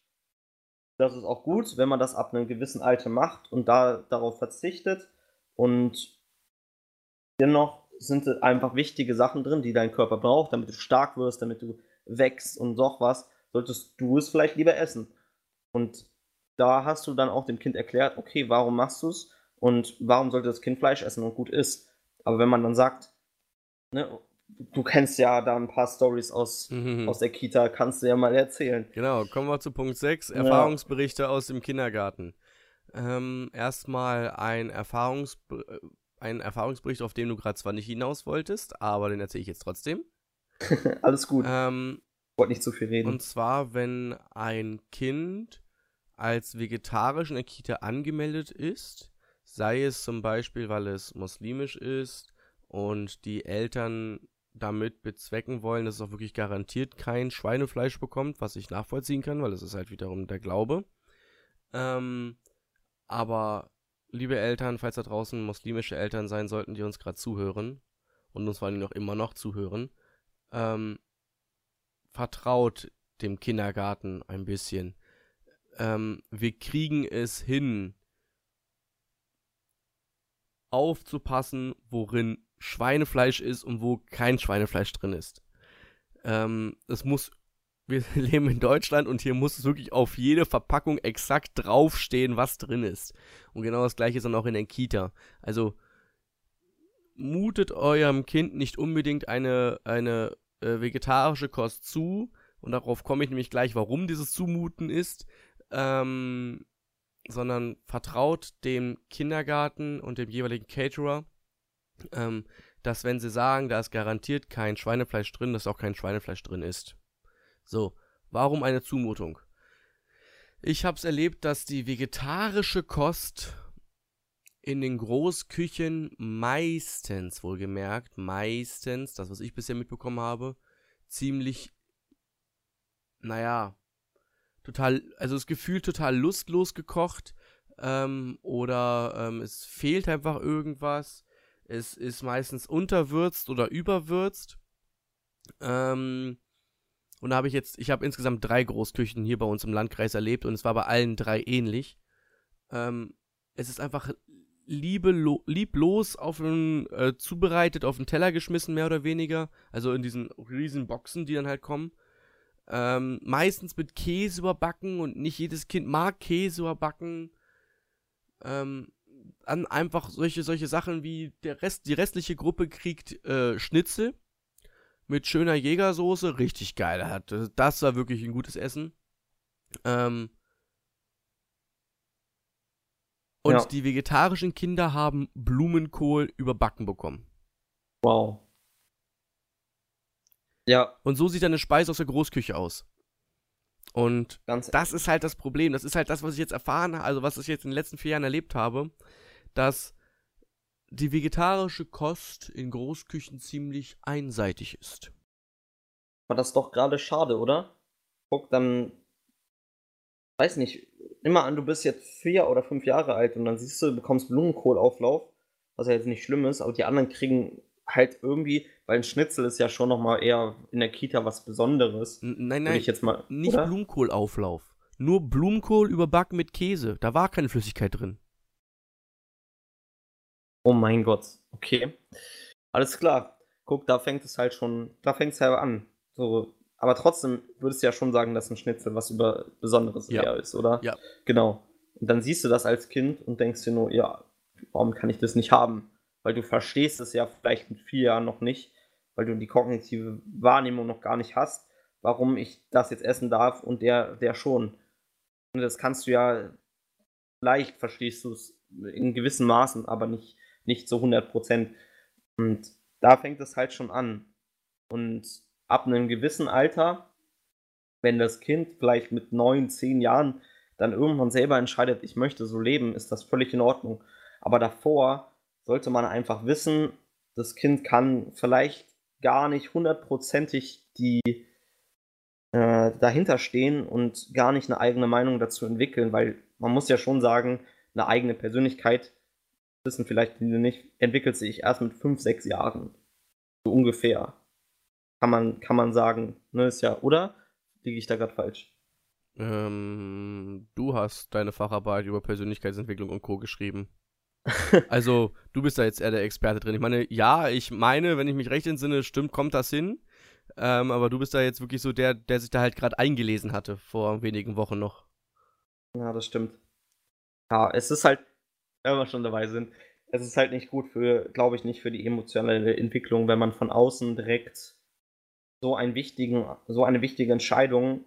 das ist auch gut, wenn man das ab einem gewissen Alter macht und da darauf verzichtet. Und dennoch sind einfach wichtige Sachen drin, die dein Körper braucht, damit du stark wirst, damit du wächst und doch was, solltest du es vielleicht lieber essen. Und da hast du dann auch dem Kind erklärt, okay, warum machst du es und warum sollte das Kind Fleisch essen und gut ist. Aber wenn man dann sagt, ne, du kennst ja da ein paar Stories aus, mhm. aus der Kita, kannst du ja mal erzählen. Genau, kommen wir zu Punkt 6, Erfahrungsberichte ja. aus dem Kindergarten. Ähm, erstmal ein, Erfahrungs ein Erfahrungsbericht, auf den du gerade zwar nicht hinaus wolltest, aber den erzähle ich jetzt trotzdem. [laughs] Alles gut. Ähm, Wollte nicht zu viel reden. Und zwar, wenn ein Kind als vegetarisch in der Kita angemeldet ist, sei es zum Beispiel, weil es muslimisch ist und die Eltern damit bezwecken wollen, dass es auch wirklich garantiert kein Schweinefleisch bekommt, was ich nachvollziehen kann, weil es ist halt wiederum der Glaube. Ähm, aber liebe Eltern, falls da draußen muslimische Eltern sein sollten, die uns gerade zuhören und uns vor allem noch immer noch zuhören, ähm, vertraut dem Kindergarten ein bisschen. Ähm, wir kriegen es hin, aufzupassen, worin Schweinefleisch ist und wo kein Schweinefleisch drin ist. Ähm, es muss, [laughs] wir leben in Deutschland und hier muss es wirklich auf jede Verpackung exakt draufstehen, was drin ist. Und genau das gleiche ist dann auch in der Kita. Also mutet eurem Kind nicht unbedingt eine, eine äh, vegetarische Kost zu. Und darauf komme ich nämlich gleich, warum dieses Zumuten ist. Ähm, sondern vertraut dem Kindergarten und dem jeweiligen Caterer ähm, dass wenn sie sagen, da ist garantiert kein Schweinefleisch drin, dass auch kein Schweinefleisch drin ist. So, warum eine Zumutung? Ich habe es erlebt, dass die vegetarische Kost in den Großküchen meistens, wohlgemerkt, meistens, das, was ich bisher mitbekommen habe, ziemlich, naja, total, also das Gefühl total lustlos gekocht ähm, oder ähm, es fehlt einfach irgendwas. Es ist meistens unterwürzt oder überwürzt. Ähm, und da habe ich jetzt, ich habe insgesamt drei Großküchen hier bei uns im Landkreis erlebt und es war bei allen drei ähnlich. Ähm, es ist einfach liebelo lieblos auf einen, äh, zubereitet, auf den Teller geschmissen, mehr oder weniger. Also in diesen riesen Boxen, die dann halt kommen. Ähm, meistens mit Käse überbacken und nicht jedes Kind mag Käse überbacken. Ähm, an einfach solche, solche Sachen wie der Rest, die restliche Gruppe kriegt äh, Schnitzel mit schöner Jägersoße, richtig geil. Das war wirklich ein gutes Essen. Ähm, und ja. die vegetarischen Kinder haben Blumenkohl überbacken bekommen. Wow. Ja. Und so sieht eine Speise aus der Großküche aus. Und Ganz das ist halt das Problem. Das ist halt das, was ich jetzt erfahren habe, also was ich jetzt in den letzten vier Jahren erlebt habe, dass die vegetarische Kost in Großküchen ziemlich einseitig ist. War das doch gerade schade, oder? Guck, dann. Weiß nicht, immer an, du bist jetzt vier oder fünf Jahre alt und dann siehst du, du bekommst Blumenkohlauflauf, was ja jetzt nicht schlimm ist, aber die anderen kriegen halt irgendwie, weil ein Schnitzel ist ja schon nochmal eher in der Kita was Besonderes. Nein, nein, ich jetzt mal, nicht oder? Blumenkohlauflauf. Nur Blumenkohl überbacken mit Käse. Da war keine Flüssigkeit drin. Oh mein Gott, okay. Alles klar. Guck, da fängt es halt schon, da fängt es halt an. So, aber trotzdem würdest du ja schon sagen, dass ein Schnitzel was über Besonderes ja. ist, oder? Ja. Genau. Und dann siehst du das als Kind und denkst dir nur, ja, warum kann ich das nicht haben? Weil du verstehst es ja vielleicht mit vier Jahren noch nicht, weil du die kognitive Wahrnehmung noch gar nicht hast, warum ich das jetzt essen darf und der, der schon. Und das kannst du ja, leicht verstehst du es in gewissen Maßen, aber nicht nicht zu 100 Prozent. Und da fängt es halt schon an. Und ab einem gewissen Alter, wenn das Kind vielleicht mit neun, zehn Jahren dann irgendwann selber entscheidet, ich möchte so leben, ist das völlig in Ordnung. Aber davor sollte man einfach wissen, das Kind kann vielleicht gar nicht hundertprozentig die äh, dahinter stehen und gar nicht eine eigene Meinung dazu entwickeln, weil man muss ja schon sagen, eine eigene Persönlichkeit wissen vielleicht viele nicht, entwickelt sich erst mit fünf, sechs Jahren. So ungefähr. Kann man, kann man sagen. Ne, ist ja, oder? Liege ich da gerade falsch? Ähm, du hast deine Facharbeit über Persönlichkeitsentwicklung und Co. geschrieben. [laughs] also, du bist da jetzt eher der Experte drin. Ich meine, ja, ich meine, wenn ich mich recht entsinne, stimmt, kommt das hin. Ähm, aber du bist da jetzt wirklich so der, der sich da halt gerade eingelesen hatte, vor wenigen Wochen noch. Ja, das stimmt. Ja, es ist halt, wenn wir schon dabei sind, es ist halt nicht gut für, glaube ich, nicht für die emotionale Entwicklung, wenn man von außen direkt so einen wichtigen, so eine wichtige Entscheidung,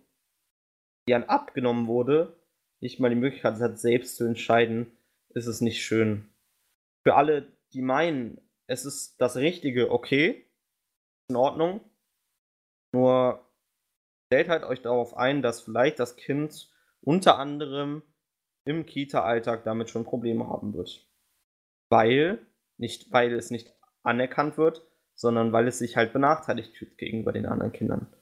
die an abgenommen wurde, nicht mal die Möglichkeit hat, selbst zu entscheiden, ist es nicht schön. Für alle, die meinen, es ist das Richtige, okay, in Ordnung. Nur stellt halt euch darauf ein, dass vielleicht das Kind unter anderem im Kita-Alltag damit schon Probleme haben wird. Weil, nicht weil es nicht anerkannt wird, sondern weil es sich halt benachteiligt fühlt gegenüber den anderen Kindern.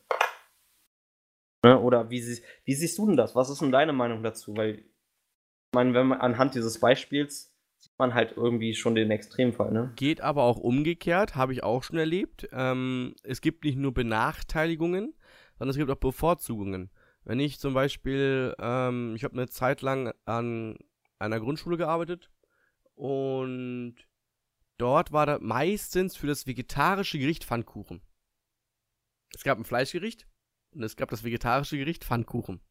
Ne? Oder wie, sie, wie siehst du denn das? Was ist denn deine Meinung dazu? Weil, meine, wenn man anhand dieses Beispiels sieht man halt irgendwie schon den Extremfall, ne? Geht aber auch umgekehrt, habe ich auch schon erlebt. Ähm, es gibt nicht nur Benachteiligungen, sondern es gibt auch Bevorzugungen. Wenn ich zum Beispiel, ähm, ich habe eine Zeit lang an einer Grundschule gearbeitet und dort war da meistens für das vegetarische Gericht Pfannkuchen. Es gab ein Fleischgericht und es gab das vegetarische Gericht Pfannkuchen.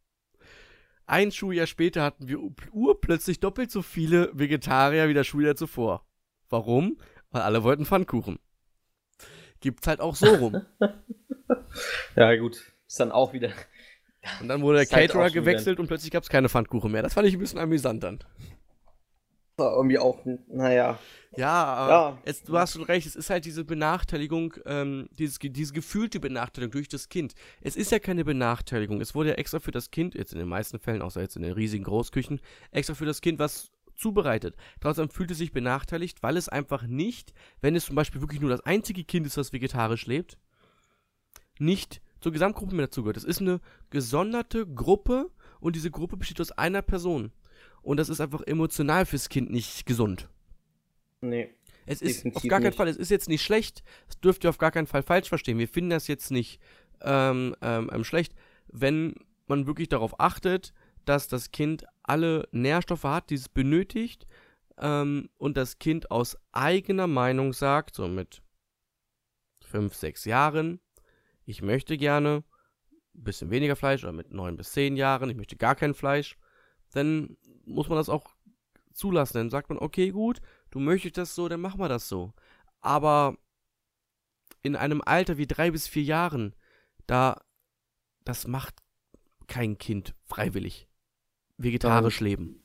Ein Schuljahr später hatten wir urplötzlich doppelt so viele Vegetarier wie das Schuljahr zuvor. Warum? Weil alle wollten Pfannkuchen. Gibt's halt auch so rum. [laughs] ja, gut. Ist dann auch wieder und dann wurde der Caterer gewechselt und plötzlich gab es keine Pfannkuchen mehr. Das fand ich ein bisschen amüsant dann. Irgendwie auch, naja. Ja, aber ja. Es, du hast schon recht, es ist halt diese Benachteiligung, ähm, dieses, diese gefühlte Benachteiligung durch das Kind. Es ist ja keine Benachteiligung, es wurde ja extra für das Kind, jetzt in den meisten Fällen, außer jetzt in den riesigen Großküchen, extra für das Kind was zubereitet. Trotzdem fühlt es sich benachteiligt, weil es einfach nicht, wenn es zum Beispiel wirklich nur das einzige Kind ist, das vegetarisch lebt, nicht zur Gesamtgruppe mehr dazugehört. Es ist eine gesonderte Gruppe und diese Gruppe besteht aus einer Person. Und das ist einfach emotional fürs Kind nicht gesund. Nee. Es ist auf gar keinen nicht. Fall, es ist jetzt nicht schlecht. Das dürft ihr auf gar keinen Fall falsch verstehen. Wir finden das jetzt nicht ähm, ähm, ähm, schlecht, wenn man wirklich darauf achtet, dass das Kind alle Nährstoffe hat, die es benötigt, ähm, und das Kind aus eigener Meinung sagt, so mit fünf, sechs Jahren, ich möchte gerne ein bisschen weniger Fleisch oder mit neun bis zehn Jahren, ich möchte gar kein Fleisch, dann muss man das auch zulassen. Dann sagt man, okay, gut, du möchtest das so, dann machen wir das so. Aber in einem Alter wie drei bis vier Jahren, da, das macht kein Kind freiwillig. Vegetarisch ähm, leben.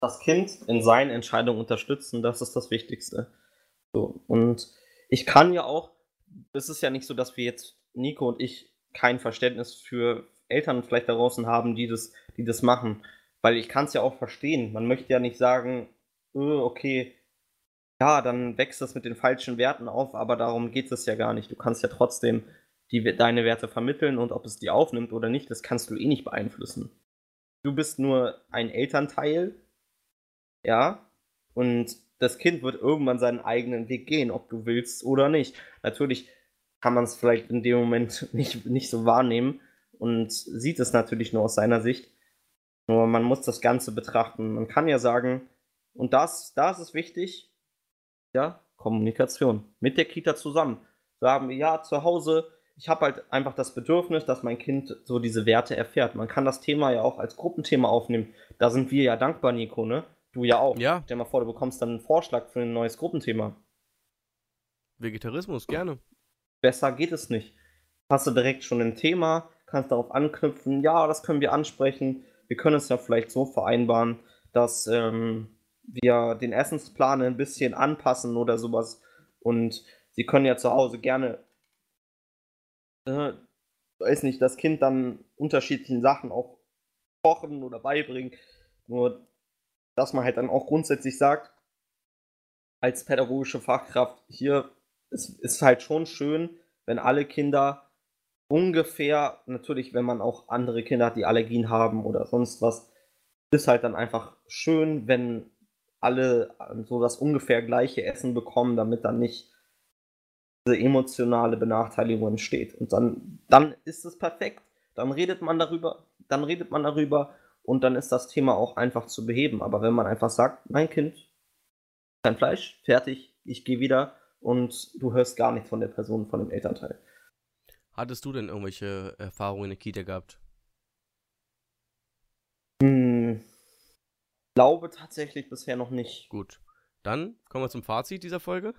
Das Kind in seinen Entscheidungen unterstützen, das ist das Wichtigste. So, und ich kann ja auch, es ist ja nicht so, dass wir jetzt, Nico und ich, kein Verständnis für Eltern vielleicht da draußen haben, die das, die das machen. Weil ich kann es ja auch verstehen. Man möchte ja nicht sagen, öh, okay, ja, dann wächst das mit den falschen Werten auf, aber darum geht es ja gar nicht. Du kannst ja trotzdem die, deine Werte vermitteln und ob es die aufnimmt oder nicht, das kannst du eh nicht beeinflussen. Du bist nur ein Elternteil, ja, und das Kind wird irgendwann seinen eigenen Weg gehen, ob du willst oder nicht. Natürlich kann man es vielleicht in dem Moment [laughs] nicht, nicht so wahrnehmen und sieht es natürlich nur aus seiner Sicht. Nur man muss das Ganze betrachten. Man kann ja sagen, und das, da ist es wichtig, ja, Kommunikation mit der Kita zusammen. Sagen wir, ja, zu Hause, ich habe halt einfach das Bedürfnis, dass mein Kind so diese Werte erfährt. Man kann das Thema ja auch als Gruppenthema aufnehmen. Da sind wir ja dankbar, Nico, ne? Du ja auch. Ja. Stell mal vor, du bekommst dann einen Vorschlag für ein neues Gruppenthema. Vegetarismus, gerne. Besser geht es nicht. Hast du direkt schon ein Thema, kannst darauf anknüpfen, ja, das können wir ansprechen. Wir können es ja vielleicht so vereinbaren, dass ähm, wir den Essensplan ein bisschen anpassen oder sowas. Und sie können ja zu Hause gerne, äh, weiß nicht, das Kind dann unterschiedlichen Sachen auch kochen oder beibringen. Nur, dass man halt dann auch grundsätzlich sagt, als pädagogische Fachkraft, hier ist, ist halt schon schön, wenn alle Kinder ungefähr, natürlich, wenn man auch andere Kinder hat, die Allergien haben oder sonst was, ist halt dann einfach schön, wenn alle so das ungefähr gleiche Essen bekommen, damit dann nicht diese emotionale Benachteiligung entsteht. Und dann, dann ist es perfekt. Dann redet man darüber, dann redet man darüber und dann ist das Thema auch einfach zu beheben. Aber wenn man einfach sagt, mein Kind, kein Fleisch, fertig, ich gehe wieder und du hörst gar nichts von der Person, von dem Elternteil. Hattest du denn irgendwelche Erfahrungen in der Kita gehabt? Hm, glaube tatsächlich bisher noch nicht. Gut. Dann kommen wir zum Fazit dieser Folge.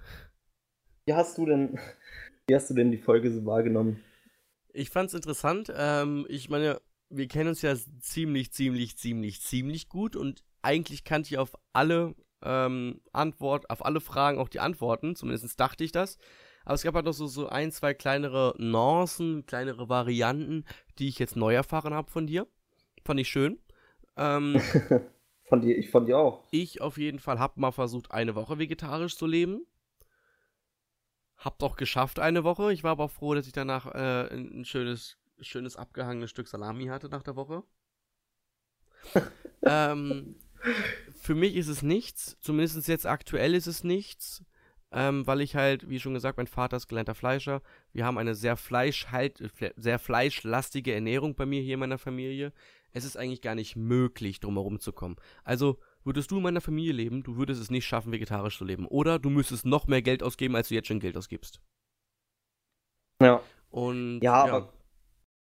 Wie hast du denn, wie hast du denn die Folge so wahrgenommen? Ich fand's interessant. Ähm, ich meine, wir kennen uns ja ziemlich, ziemlich, ziemlich, ziemlich gut und eigentlich kannte ich auf alle ähm, Antwort, auf alle Fragen auch die Antworten. Zumindest dachte ich das. Aber es gab halt noch so, so ein, zwei kleinere Nuancen, kleinere Varianten, die ich jetzt neu erfahren habe von dir. Fand ich schön. Ähm, [laughs] von dir, ich von dir auch. Ich auf jeden Fall habe mal versucht, eine Woche vegetarisch zu leben. Hab doch geschafft eine Woche. Ich war aber auch froh, dass ich danach äh, ein schönes, schönes abgehangenes Stück Salami hatte nach der Woche. [laughs] ähm, für mich ist es nichts. Zumindest jetzt aktuell ist es nichts ähm, weil ich halt, wie schon gesagt, mein Vater ist gelernter Fleischer. Wir haben eine sehr fleischhalt, sehr fleischlastige Ernährung bei mir hier in meiner Familie. Es ist eigentlich gar nicht möglich, drumherum zu kommen. Also würdest du in meiner Familie leben, du würdest es nicht schaffen, vegetarisch zu leben. Oder du müsstest noch mehr Geld ausgeben, als du jetzt schon Geld ausgibst. Ja. Und ja, ja. aber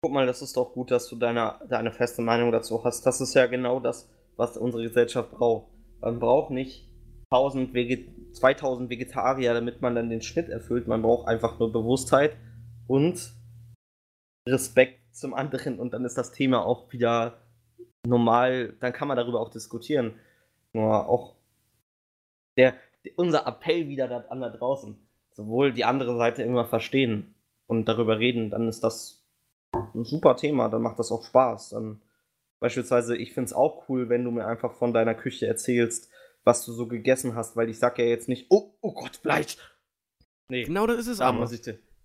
guck mal, das ist doch gut, dass du deine, deine feste Meinung dazu hast. Das ist ja genau das, was unsere Gesellschaft braucht. Man braucht nicht 1000 Veget 2000 Vegetarier, damit man dann den Schnitt erfüllt. Man braucht einfach nur Bewusstheit und Respekt zum anderen und dann ist das Thema auch wieder normal, dann kann man darüber auch diskutieren. nur auch der, unser Appell wieder an da draußen. Sowohl die andere Seite immer verstehen und darüber reden, dann ist das ein super Thema, dann macht das auch Spaß. Dann beispielsweise, ich finde es auch cool, wenn du mir einfach von deiner Küche erzählst, was du so gegessen hast, weil ich sag ja jetzt nicht, oh, oh Gott, Fleisch. Nee. Genau das ist es aber.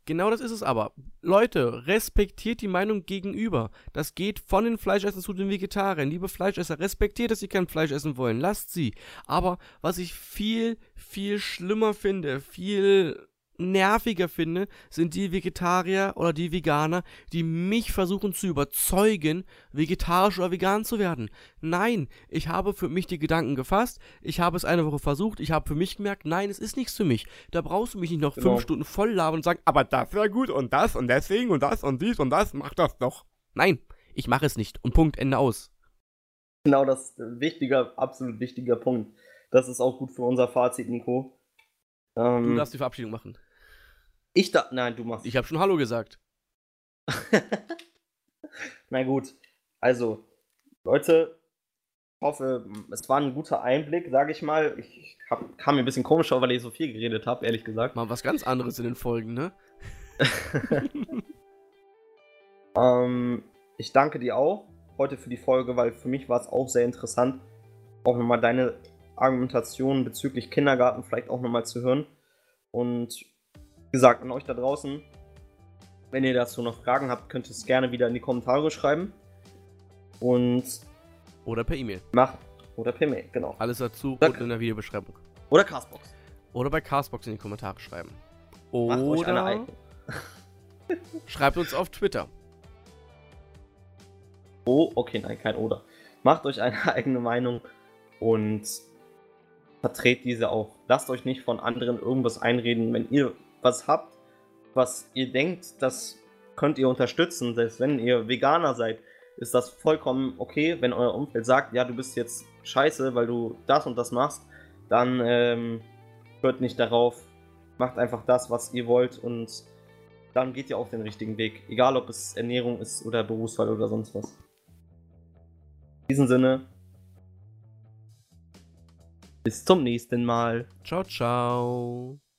Genau das ist es aber. Leute, respektiert die Meinung gegenüber. Das geht von den Fleischessern zu den Vegetariern. Liebe Fleischesser, respektiert, dass sie kein Fleisch essen wollen. Lasst sie. Aber was ich viel, viel schlimmer finde, viel nerviger finde, sind die Vegetarier oder die Veganer, die mich versuchen zu überzeugen, vegetarisch oder vegan zu werden. Nein, ich habe für mich die Gedanken gefasst, ich habe es eine Woche versucht, ich habe für mich gemerkt, nein, es ist nichts für mich. Da brauchst du mich nicht noch genau. fünf Stunden voll labern und sagen, aber das wäre gut und das und deswegen und das und dies und das, mach das doch. Nein, ich mache es nicht und Punkt, Ende aus. Genau, das ist ein wichtiger, absolut wichtiger Punkt. Das ist auch gut für unser Fazit, Nico. Ähm, du darfst die Verabschiedung machen. Ich da. Nein, du machst. Ich habe schon Hallo gesagt. [laughs] Na gut. Also, Leute, ich hoffe, es war ein guter Einblick, sage ich mal. Ich hab, kam mir ein bisschen komisch vor, weil ich so viel geredet habe, ehrlich gesagt. Mal was ganz anderes in den Folgen, ne? [laughs] ähm, ich danke dir auch heute für die Folge, weil für mich war es auch sehr interessant, auch nochmal deine Argumentation bezüglich Kindergarten vielleicht auch nochmal zu hören. Und gesagt, an euch da draußen, wenn ihr dazu noch Fragen habt, könnt ihr es gerne wieder in die Kommentare schreiben. Und. Oder per E-Mail. Macht. Oder per Mail, genau. Alles dazu oder in der Videobeschreibung. Oder Castbox. Oder bei Castbox in die Kommentare schreiben. Oder. [laughs] schreibt uns auf Twitter. Oh, okay, nein, kein Oder. Macht euch eine [laughs] eigene Meinung und vertretet diese auch. Lasst euch nicht von anderen irgendwas einreden. Wenn ihr was habt, was ihr denkt, das könnt ihr unterstützen, selbst wenn ihr Veganer seid, ist das vollkommen okay, wenn euer Umfeld sagt, ja, du bist jetzt scheiße, weil du das und das machst, dann ähm, hört nicht darauf, macht einfach das, was ihr wollt und dann geht ihr auf den richtigen Weg. Egal, ob es Ernährung ist oder Berufswahl oder sonst was. In diesem Sinne, bis zum nächsten Mal. Ciao, ciao.